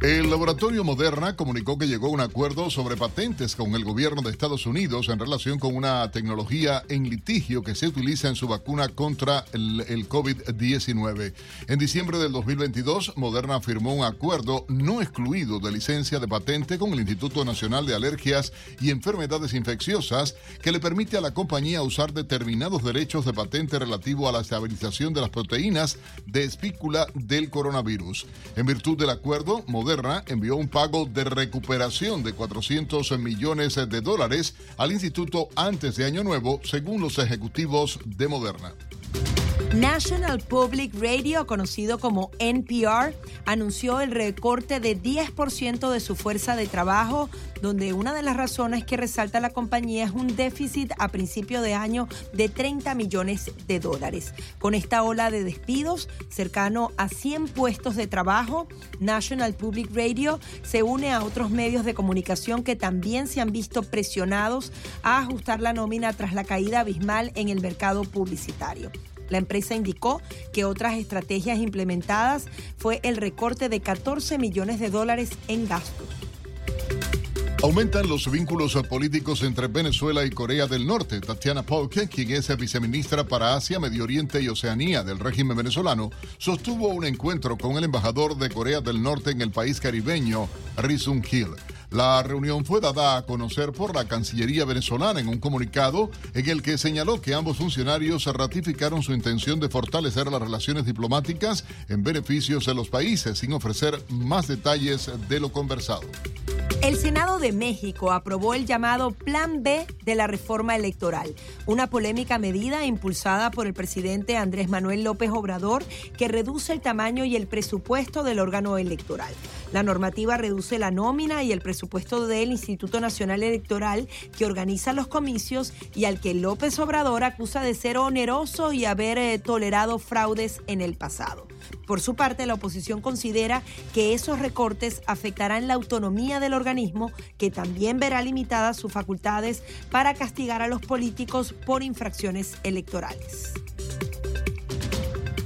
S2: El laboratorio Moderna comunicó que llegó a un acuerdo sobre patentes con el gobierno de Estados Unidos en relación con una tecnología en litigio que se utiliza en su vacuna contra el, COVID-19. En diciembre del 2022, Moderna firmó un acuerdo no excluido de licencia de patente con el Instituto Nacional de Alergias y Enfermedades Infecciosas que le permite a la compañía usar determinados derechos de patente relativo a la estabilización de las proteínas de espícula del coronavirus. En virtud del acuerdo, Moderna Moderna envió un pago de recuperación de 400 millones de dólares al instituto antes de Año Nuevo, según los ejecutivos de Moderna.
S1: National Public Radio, conocido como NPR, anunció el recorte de 10% de su fuerza de trabajo, donde una de las razones que resalta la compañía es un déficit a principio de año de 30 millones de dólares. Con esta ola de despidos, cercano a 100 puestos de trabajo, National Public Radio se une a otros medios de comunicación que también se han visto presionados a ajustar la nómina tras la caída abismal en el mercado publicitario. La empresa indicó que otras estrategias implementadas fue el recorte de 14 millones de dólares en gastos.
S2: Aumentan los vínculos políticos entre Venezuela y Corea del Norte. Tatiana Polke, quien es viceministra para Asia, Medio Oriente y Oceanía del régimen venezolano, sostuvo un encuentro con el embajador de Corea del Norte en el país caribeño, Ri Hill. La reunión fue dada a conocer por la Cancillería venezolana en un comunicado en el que señaló que ambos funcionarios ratificaron su intención de fortalecer las relaciones diplomáticas en beneficios de los países, sin ofrecer más detalles de lo conversado.
S1: El Senado de México aprobó el llamado Plan B de la reforma electoral, una polémica medida impulsada por el presidente Andrés Manuel López Obrador que reduce el tamaño y el presupuesto del órgano electoral. La normativa reduce la nómina y el presupuesto del Instituto Nacional Electoral que organiza los comicios y al que López Obrador acusa de ser oneroso y haber eh, tolerado fraudes en el pasado. Por su parte, la oposición considera que esos recortes afectarán la autonomía del organismo, que también verá limitadas sus facultades para castigar a los políticos por infracciones electorales.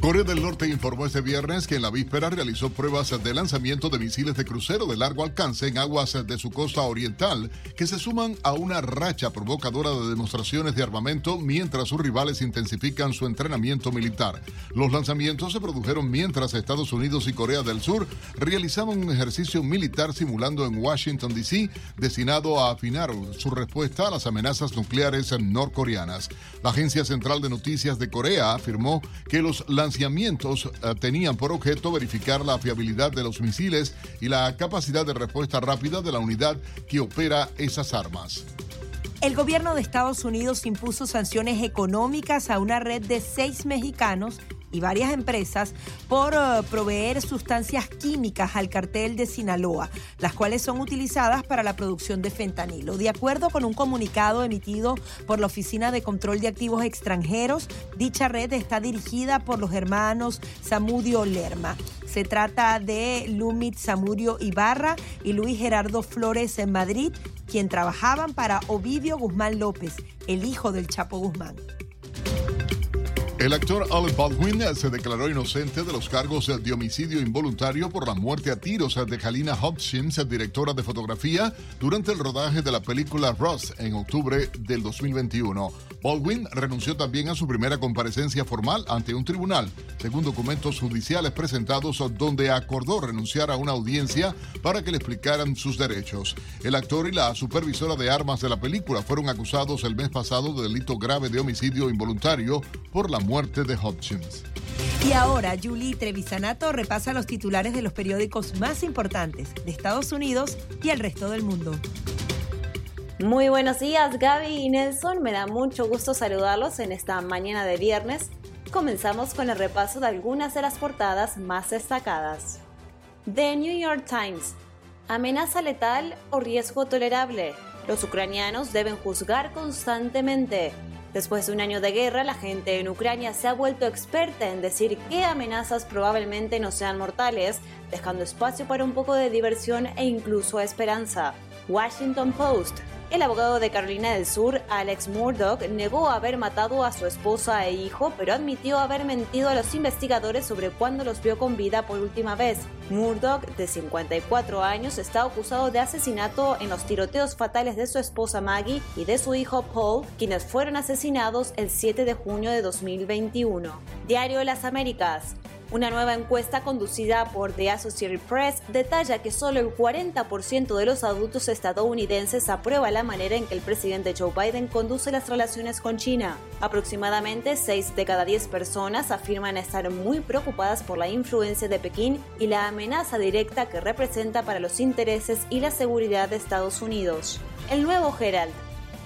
S2: Corea del Norte informó este viernes que en la víspera realizó pruebas de lanzamiento de misiles de crucero de largo alcance en aguas de su costa oriental, que se suman a una racha provocadora de demostraciones de armamento mientras sus rivales intensifican su entrenamiento militar. Los lanzamientos se produjeron mientras Estados Unidos y Corea del Sur realizaban un ejercicio militar simulando en Washington, D.C., destinado a afinar su respuesta a las amenazas nucleares norcoreanas. La Agencia Central de Noticias de Corea afirmó que los lanzamientos lanzamientos eh, tenían por objeto verificar la fiabilidad de los misiles y la capacidad de respuesta rápida de la unidad que opera esas armas.
S1: El gobierno de Estados Unidos impuso sanciones económicas a una red de seis mexicanos y varias empresas por eh, proveer sustancias químicas al cartel de Sinaloa, las cuales son utilizadas para la producción de fentanilo. De acuerdo con un comunicado emitido por la Oficina de Control de Activos Extranjeros, dicha red está dirigida por los hermanos Samudio Lerma. Se trata de Lumit Samudio Ibarra y Luis Gerardo Flores en Madrid, quien trabajaban para Ovidio Guzmán López, el hijo del Chapo Guzmán.
S2: El actor Alec Baldwin se declaró inocente de los cargos de homicidio involuntario por la muerte a tiros de Halina Hopkins, directora de fotografía, durante el rodaje de la película Ross en octubre del 2021. Baldwin renunció también a su primera comparecencia formal ante un tribunal, según documentos judiciales presentados donde acordó renunciar a una audiencia para que le explicaran sus derechos. El actor y la supervisora de armas de la película fueron acusados el mes pasado de delito grave de homicidio involuntario por la muerte muerte de Hopkins.
S1: Y ahora Julie Trevisanato repasa los titulares de los periódicos más importantes de Estados Unidos y el resto del mundo.
S9: Muy buenos días Gaby y Nelson, me da mucho gusto saludarlos en esta mañana de viernes. Comenzamos con el repaso de algunas de las portadas más destacadas. The New York Times. Amenaza letal o riesgo tolerable. Los ucranianos deben juzgar constantemente. Después de un año de guerra, la gente en Ucrania se ha vuelto experta en decir qué amenazas probablemente no sean mortales, dejando espacio para un poco de diversión e incluso esperanza. Washington Post. El abogado de Carolina del Sur, Alex Murdoch, negó haber matado a su esposa e hijo, pero admitió haber mentido a los investigadores sobre cuándo los vio con vida por última vez. Murdoch, de 54 años, está acusado de asesinato en los tiroteos fatales de su esposa Maggie y de su hijo Paul, quienes fueron asesinados el 7 de junio de 2021. Diario Las Américas. Una nueva encuesta conducida por The Associated Press detalla que solo el 40% de los adultos estadounidenses aprueba la manera en que el presidente Joe Biden conduce las relaciones con China. Aproximadamente 6 de cada 10 personas afirman estar muy preocupadas por la influencia de Pekín y la amenaza directa que representa para los intereses y la seguridad de Estados Unidos. El nuevo Herald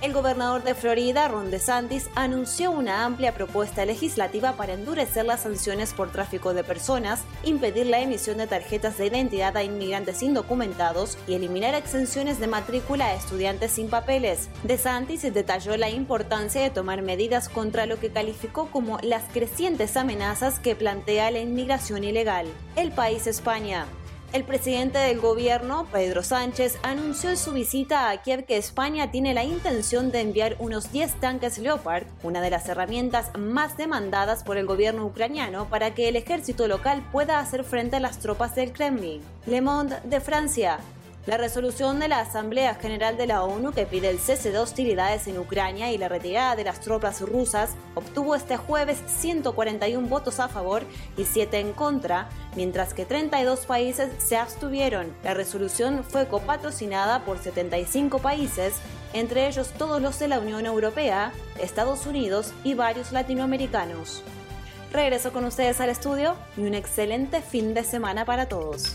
S9: el gobernador de Florida, Ron DeSantis, anunció una amplia propuesta legislativa para endurecer las sanciones por tráfico de personas, impedir la emisión de tarjetas de identidad a inmigrantes indocumentados y eliminar exenciones de matrícula a estudiantes sin papeles. DeSantis detalló la importancia de tomar medidas contra lo que calificó como las crecientes amenazas que plantea la inmigración ilegal. El país España. El presidente del gobierno, Pedro Sánchez, anunció en su visita a Kiev que España tiene la intención de enviar unos 10 tanques Leopard, una de las herramientas más demandadas por el gobierno ucraniano para que el ejército local pueda hacer frente a las tropas del Kremlin. Le Monde de Francia. La resolución de la Asamblea General de la ONU que pide el cese de hostilidades en Ucrania y la retirada de las tropas rusas obtuvo este jueves 141 votos a favor y 7 en contra, mientras que 32 países se abstuvieron. La resolución fue copatrocinada por 75 países, entre ellos todos los de la Unión Europea, Estados Unidos y varios latinoamericanos. Regreso con ustedes al estudio y un excelente fin de semana para todos.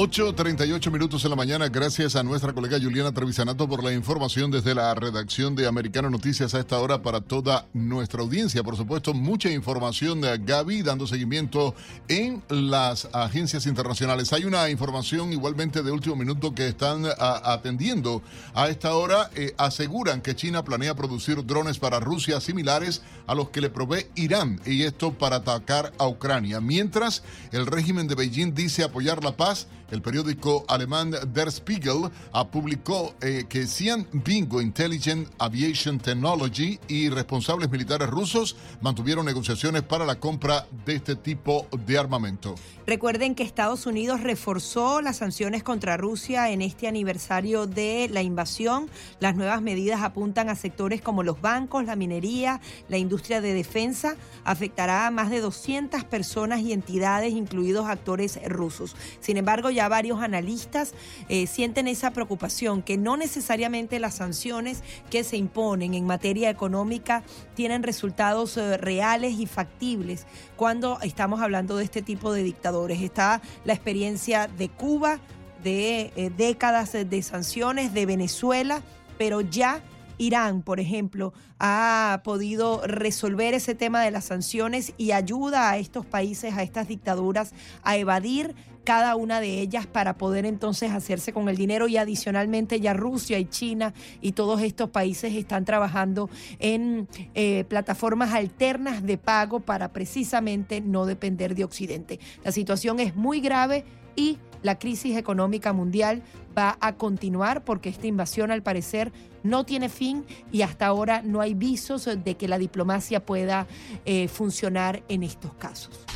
S2: 8.38 minutos en la mañana, gracias a nuestra colega Juliana Trevisanato por la información desde la redacción de Americano Noticias a esta hora para toda nuestra audiencia. Por supuesto, mucha información de Gaby dando seguimiento en las agencias internacionales. Hay una información igualmente de último minuto que están atendiendo a esta hora. Eh, aseguran que China planea producir drones para Rusia similares a los que le provee Irán y esto para atacar a Ucrania. Mientras el régimen de Beijing dice apoyar la paz, el periódico alemán Der Spiegel publicó eh, que Xian Bingo Intelligent Aviation Technology y responsables militares rusos mantuvieron negociaciones para la compra de este tipo de armamento.
S1: Recuerden que Estados Unidos reforzó las sanciones contra Rusia en este aniversario de la invasión. Las nuevas medidas apuntan a sectores como los bancos, la minería, la industria de defensa. Afectará a más de 200 personas y entidades, incluidos actores rusos. Sin embargo, ya varios analistas eh, sienten esa preocupación, que no necesariamente las sanciones que se imponen en materia económica tienen resultados eh, reales y factibles cuando estamos hablando de este tipo de dictadores. Está la experiencia de Cuba, de eh, décadas de sanciones, de Venezuela, pero ya Irán, por ejemplo, ha podido resolver ese tema de las sanciones y ayuda a estos países, a estas dictaduras, a evadir cada una de ellas para poder entonces hacerse con el dinero y adicionalmente ya Rusia y China y todos estos países están trabajando en eh, plataformas alternas de pago para precisamente no depender de Occidente. La situación es muy grave y la crisis económica mundial va a continuar porque esta invasión al parecer no tiene fin y hasta ahora no hay visos de que la diplomacia pueda eh, funcionar en estos casos.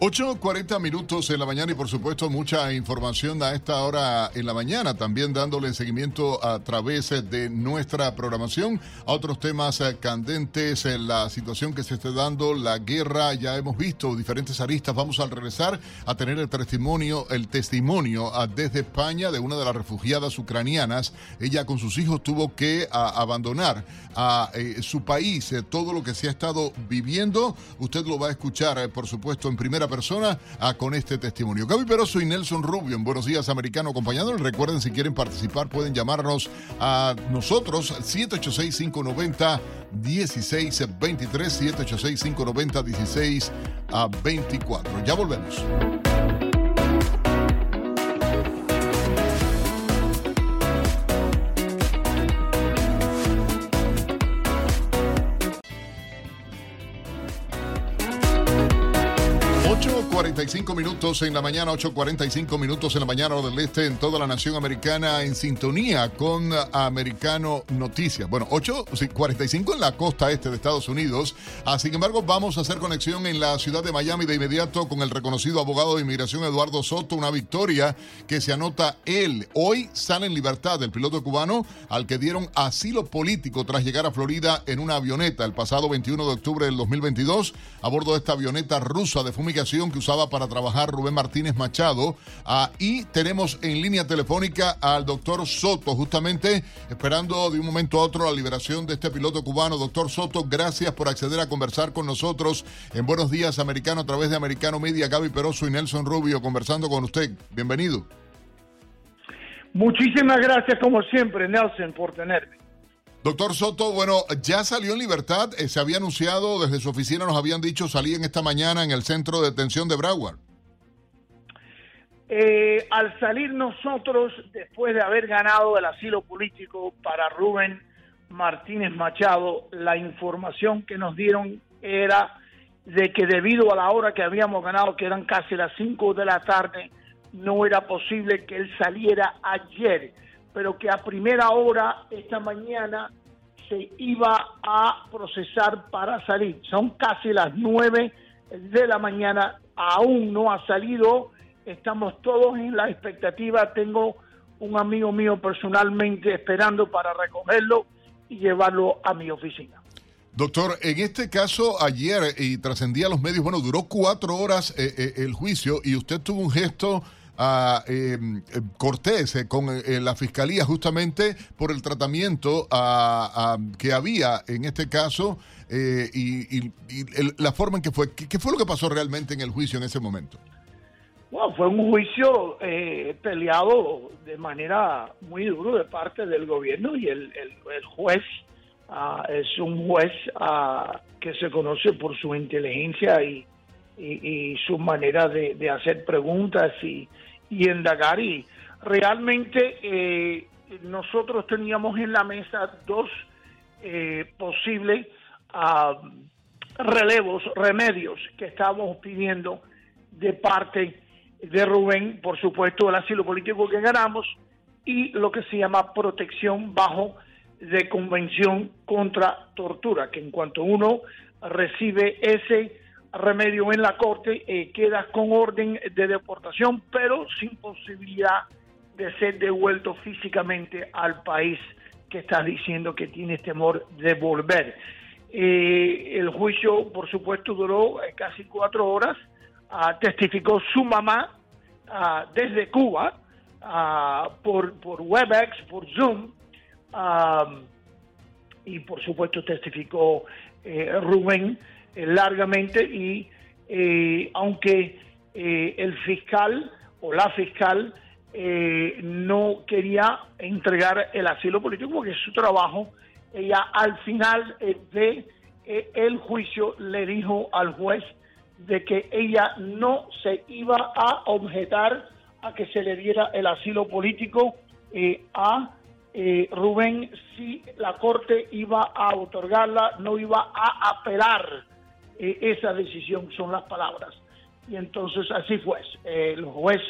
S2: 8.40 minutos en la mañana y por supuesto mucha información a esta hora en la mañana, también dándole seguimiento a través de nuestra programación a otros temas eh, candentes, en la situación que se esté dando, la guerra, ya hemos visto diferentes aristas, vamos a regresar a tener el testimonio, el testimonio ah, desde España de una de las refugiadas ucranianas, ella con sus hijos tuvo que ah, abandonar a eh, su país, eh, todo lo que se ha estado viviendo, usted lo va a escuchar por supuesto en primera persona con este testimonio. Gaby Peroso y Nelson Rubio en Buenos Días Americano acompañándonos. Recuerden, si quieren participar, pueden llamarnos a nosotros 786-590-1623, 786-590-1624. Ya volvemos. 45 minutos en la mañana, 8.45 minutos en la mañana del este en toda la nación americana en sintonía con Americano Noticias. Bueno, 8.45 en la costa este de Estados Unidos. Ah, sin embargo, vamos a hacer conexión en la ciudad de Miami de inmediato con el reconocido abogado de inmigración Eduardo Soto. Una victoria que se anota él. Hoy sale en libertad el piloto cubano al que dieron asilo político tras llegar a Florida en una avioneta el pasado 21 de octubre del 2022 a bordo de esta avioneta rusa de fumigación que usaba para trabajar Rubén Martínez Machado. Ah, y tenemos en línea telefónica al doctor Soto, justamente esperando de un momento a otro la liberación de este piloto cubano. Doctor Soto, gracias por acceder a conversar con nosotros en Buenos Días Americano a través de Americano Media. Gaby Peroso y Nelson Rubio conversando con usted. Bienvenido.
S10: Muchísimas gracias, como siempre, Nelson, por tenerme.
S2: Doctor Soto, bueno, ya salió en libertad. Eh, se había anunciado desde su oficina, nos habían dicho, salía en esta mañana en el centro de detención de Broward.
S10: Eh, al salir nosotros, después de haber ganado el asilo político para Rubén Martínez Machado, la información que nos dieron era de que debido a la hora que habíamos ganado, que eran casi las 5 de la tarde, no era posible que él saliera ayer, pero que a primera hora esta mañana se iba a procesar para salir. Son casi las nueve de la mañana, aún no ha salido, estamos todos en la expectativa, tengo un amigo mío personalmente esperando para recogerlo y llevarlo a mi oficina.
S2: Doctor, en este caso ayer y trascendía los medios, bueno, duró cuatro horas eh, eh, el juicio y usted tuvo un gesto a em, Cortés eh, con la fiscalía justamente por el tratamiento que había en este caso y, la forma en que fue. ¿Qué, fue lo que pasó realmente en el juicio en ese momento?
S10: Bueno, fue un juicio peleado de manera muy duro de parte del gobierno y el, el juez Ah, es un juez ah, que se conoce por su inteligencia y, su manera de, hacer preguntas y, indagar. Y realmente eh, nosotros teníamos en la mesa dos eh, posibles ah, relevos, remedios que estábamos pidiendo de parte de Rubén, por supuesto, el asilo político que ganamos y lo que se llama protección bajo de convención contra tortura, que en cuanto uno recibe ese remedio en la corte, eh, queda con orden de deportación, pero sin posibilidad de ser devuelto físicamente al país que está diciendo que tiene temor de volver. Eh, el juicio, por supuesto, duró eh, casi cuatro horas. Ah, testificó su mamá ah, desde Cuba ah, por, por WebEx, por Zoom, y por supuesto testificó eh, Rubén largamente y eh, aunque el fiscal o la fiscal no quería entregar el asilo político porque es su trabajo, ella al final de el juicio le dijo al juez de que ella no se iba a objetar a que se le diera el asilo político a eh, Rubén, si la Corte iba a otorgarla, no iba a apelar eh, esa decisión, son las palabras. Y entonces así fue. el juez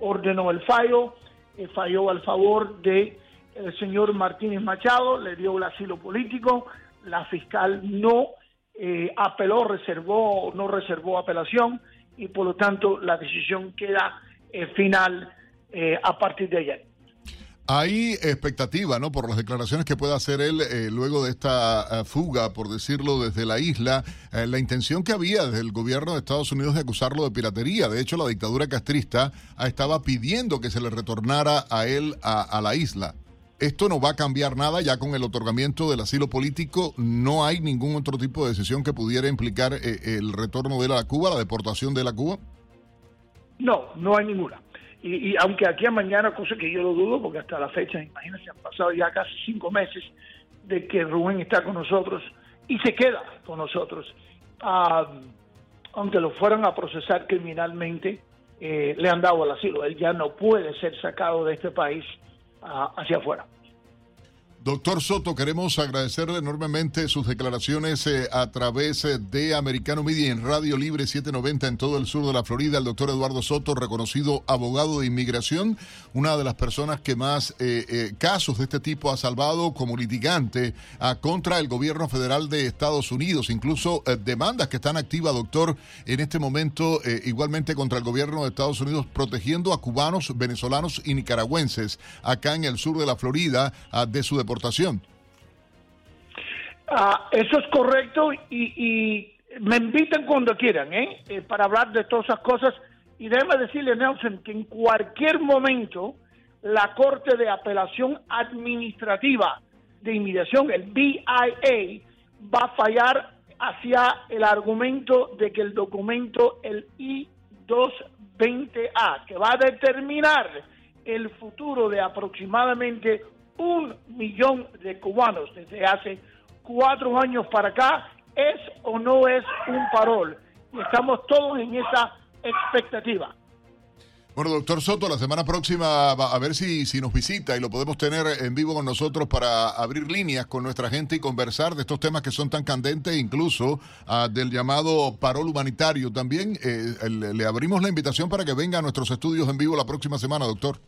S10: ordenó el fallo, eh, falló al favor de el señor Martínez Machado, le dio el asilo político, la fiscal no apeló, reservó, no reservó apelación y por lo tanto la decisión queda final a partir de ayer.
S2: Hay expectativa, ¿no? Por las declaraciones que pueda hacer él eh, luego de esta eh, fuga, por decirlo, desde la isla, eh, la intención que había desde el gobierno de Estados Unidos de acusarlo de piratería. De hecho, la dictadura castrista estaba pidiendo que se le retornara a él a, la isla. Esto no va a cambiar nada ya con el otorgamiento del asilo político. No hay ningún otro tipo de decisión que pudiera implicar el retorno de él a Cuba, la deportación de la Cuba.
S10: No, no hay ninguna. Y, aunque aquí a mañana, cosa que yo lo dudo, porque hasta la fecha, imagínense, han pasado ya casi cinco meses de que Rubén está con nosotros y se queda con nosotros. aunque lo fueran a procesar criminalmente, eh, le han dado el asilo. Él ya no puede ser sacado de este país ah, hacia afuera.
S2: Doctor Soto, queremos agradecerle enormemente sus declaraciones eh, a través eh, de Americano Media en Radio Libre 790 en todo el sur de la Florida. El doctor Eduardo Soto, reconocido abogado de inmigración, una de las personas que más eh, casos de este tipo ha salvado como litigante ah, contra el gobierno federal de Estados Unidos, incluso demandas que están activas, doctor, en este momento, igualmente contra el gobierno de Estados Unidos, protegiendo a cubanos, venezolanos y nicaragüenses acá en el sur de la Florida ah, de su deportación.
S10: Ah, eso es correcto y, me invitan cuando quieran, ¿eh? ¿eh? para hablar de todas esas cosas. Y déjeme decirle, Nelson, que en cualquier momento la Corte de Apelación Administrativa de Inmigración, el BIA, va a fallar hacia el argumento de que el documento, el I-220A, que va a determinar el futuro de aproximadamente un millón de cubanos desde hace cuatro años para acá, ¿es o no es un parol? Y estamos todos en esa expectativa.
S2: Bueno, doctor Soto, la semana próxima va a ver si, si nos visita y lo podemos tener en vivo con nosotros para abrir líneas con nuestra gente y conversar de estos temas que son tan candentes, incluso uh, del llamado parol humanitario. También eh, le abrimos la invitación para que venga a nuestros estudios en vivo la próxima semana, doctor.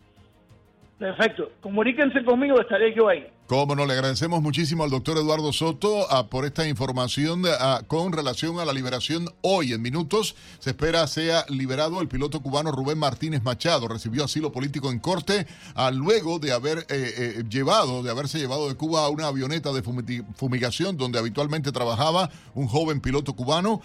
S10: Perfecto. Comuníquense conmigo, estaré yo ahí.
S2: Cómo no, le agradecemos muchísimo al doctor Eduardo Soto a, por esta información a, con relación a la liberación hoy en minutos. Se espera sea liberado el piloto cubano Rubén Martínez Machado. Recibió asilo político en corte a, luego de haber eh, eh, llevado, de haberse llevado de Cuba a una avioneta de fumigación donde habitualmente trabajaba un joven piloto cubano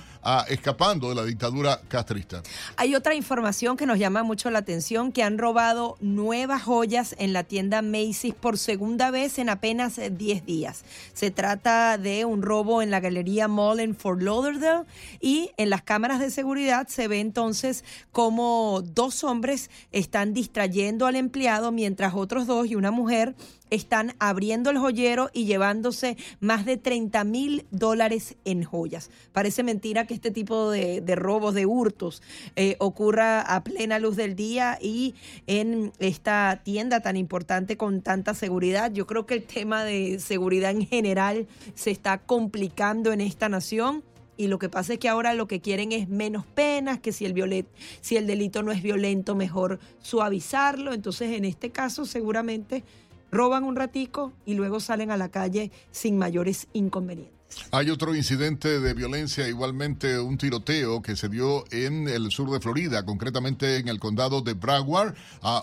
S2: escapando de la dictadura castrista.
S1: Hay otra información que nos llama mucho la atención, que han robado nuevas joyas en la tienda Macy's por segunda vez en apenas 10 eh, días. Se trata de un robo en la galería Mall en Fort Lauderdale y en las cámaras de seguridad se ve entonces como dos hombres están distrayendo al empleado mientras otros dos y una mujer están abriendo el joyero y llevándose más de 30 mil dólares en joyas. Parece mentira que este tipo de, robos, de hurtos, eh, ocurra a plena luz del día y en esta tienda tan importante con tanta seguridad. Yo creo que el tema de seguridad en general se está complicando en esta nación. Y lo que pasa es que ahora lo que quieren es menos penas, que si el, violet, si el delito no es violento, mejor suavizarlo. Entonces, en este caso, seguramente roban un ratico y luego salen a la calle sin mayores inconvenientes.
S2: Hay otro incidente de violencia, igualmente un tiroteo que se dio en el sur de Florida, concretamente en el condado de Broward.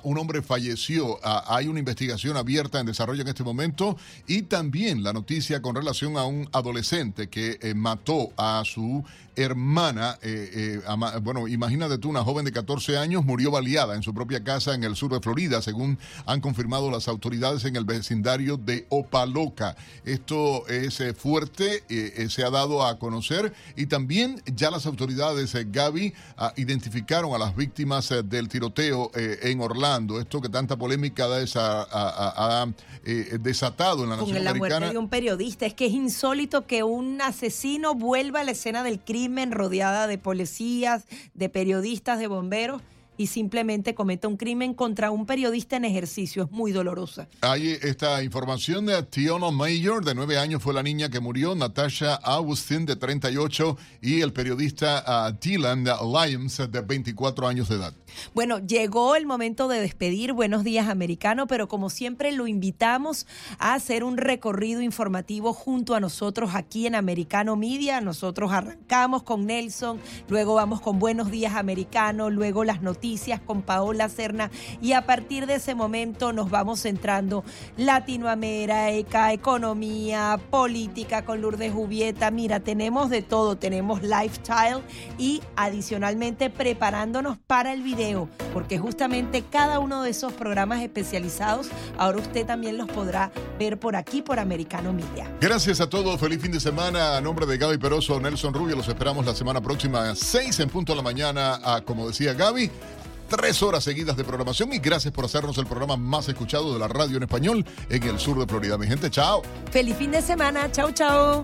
S2: Un hombre falleció. Hay una investigación abierta en desarrollo en este momento y también la noticia con relación a un adolescente que eh, mató a su hermana, eh, eh, bueno, imagínate tú, una joven de 14 años murió baleada en su propia casa en el sur de Florida, según han confirmado las autoridades en el vecindario de Opaloca. Esto es eh, fuerte, eh, se ha dado a conocer y también ya las autoridades, eh, Gaby, ah, identificaron a las víctimas del tiroteo en Orlando. Esto que tanta polémica ha, desatado en la
S1: Con
S2: nación
S1: la
S2: americana.
S1: muerte de un periodista. Es que es insólito que un asesino vuelva a la escena del crimen rodeada de policías, de periodistas, de bomberos y simplemente cometa un crimen contra un periodista en ejercicio. Es muy dolorosa.
S2: Hay esta información de Tiona Mayor, de nueve años fue la niña que murió, Natasha Augustin, de 38, y el periodista uh, Dylan Lyons, de 24 años de edad.
S1: Bueno, llegó el momento de despedir Buenos Días Americano, pero como siempre lo invitamos a hacer un recorrido informativo junto a nosotros aquí en Americano Media. Nosotros arrancamos con Nelson, luego vamos con Buenos Días Americano, luego las noticias con Paola Cerna y a partir de ese momento nos vamos centrando Latinoamérica, economía, política con Lourdes Jubieta. Mira, tenemos de todo, tenemos lifestyle y adicionalmente preparándonos para el video porque justamente cada uno de esos programas especializados, ahora usted también los podrá ver por aquí, por Americano Media.
S2: Gracias a todos, feliz fin de semana. A nombre de Gaby Peroso, Nelson Rubio, los esperamos la semana próxima a 6 en punto de la mañana, como decía Gaby. Tres horas seguidas de programación y gracias por hacernos el programa más escuchado de la radio en español en el sur de Florida. Mi gente, chao.
S1: Feliz fin de semana. Chao, chao.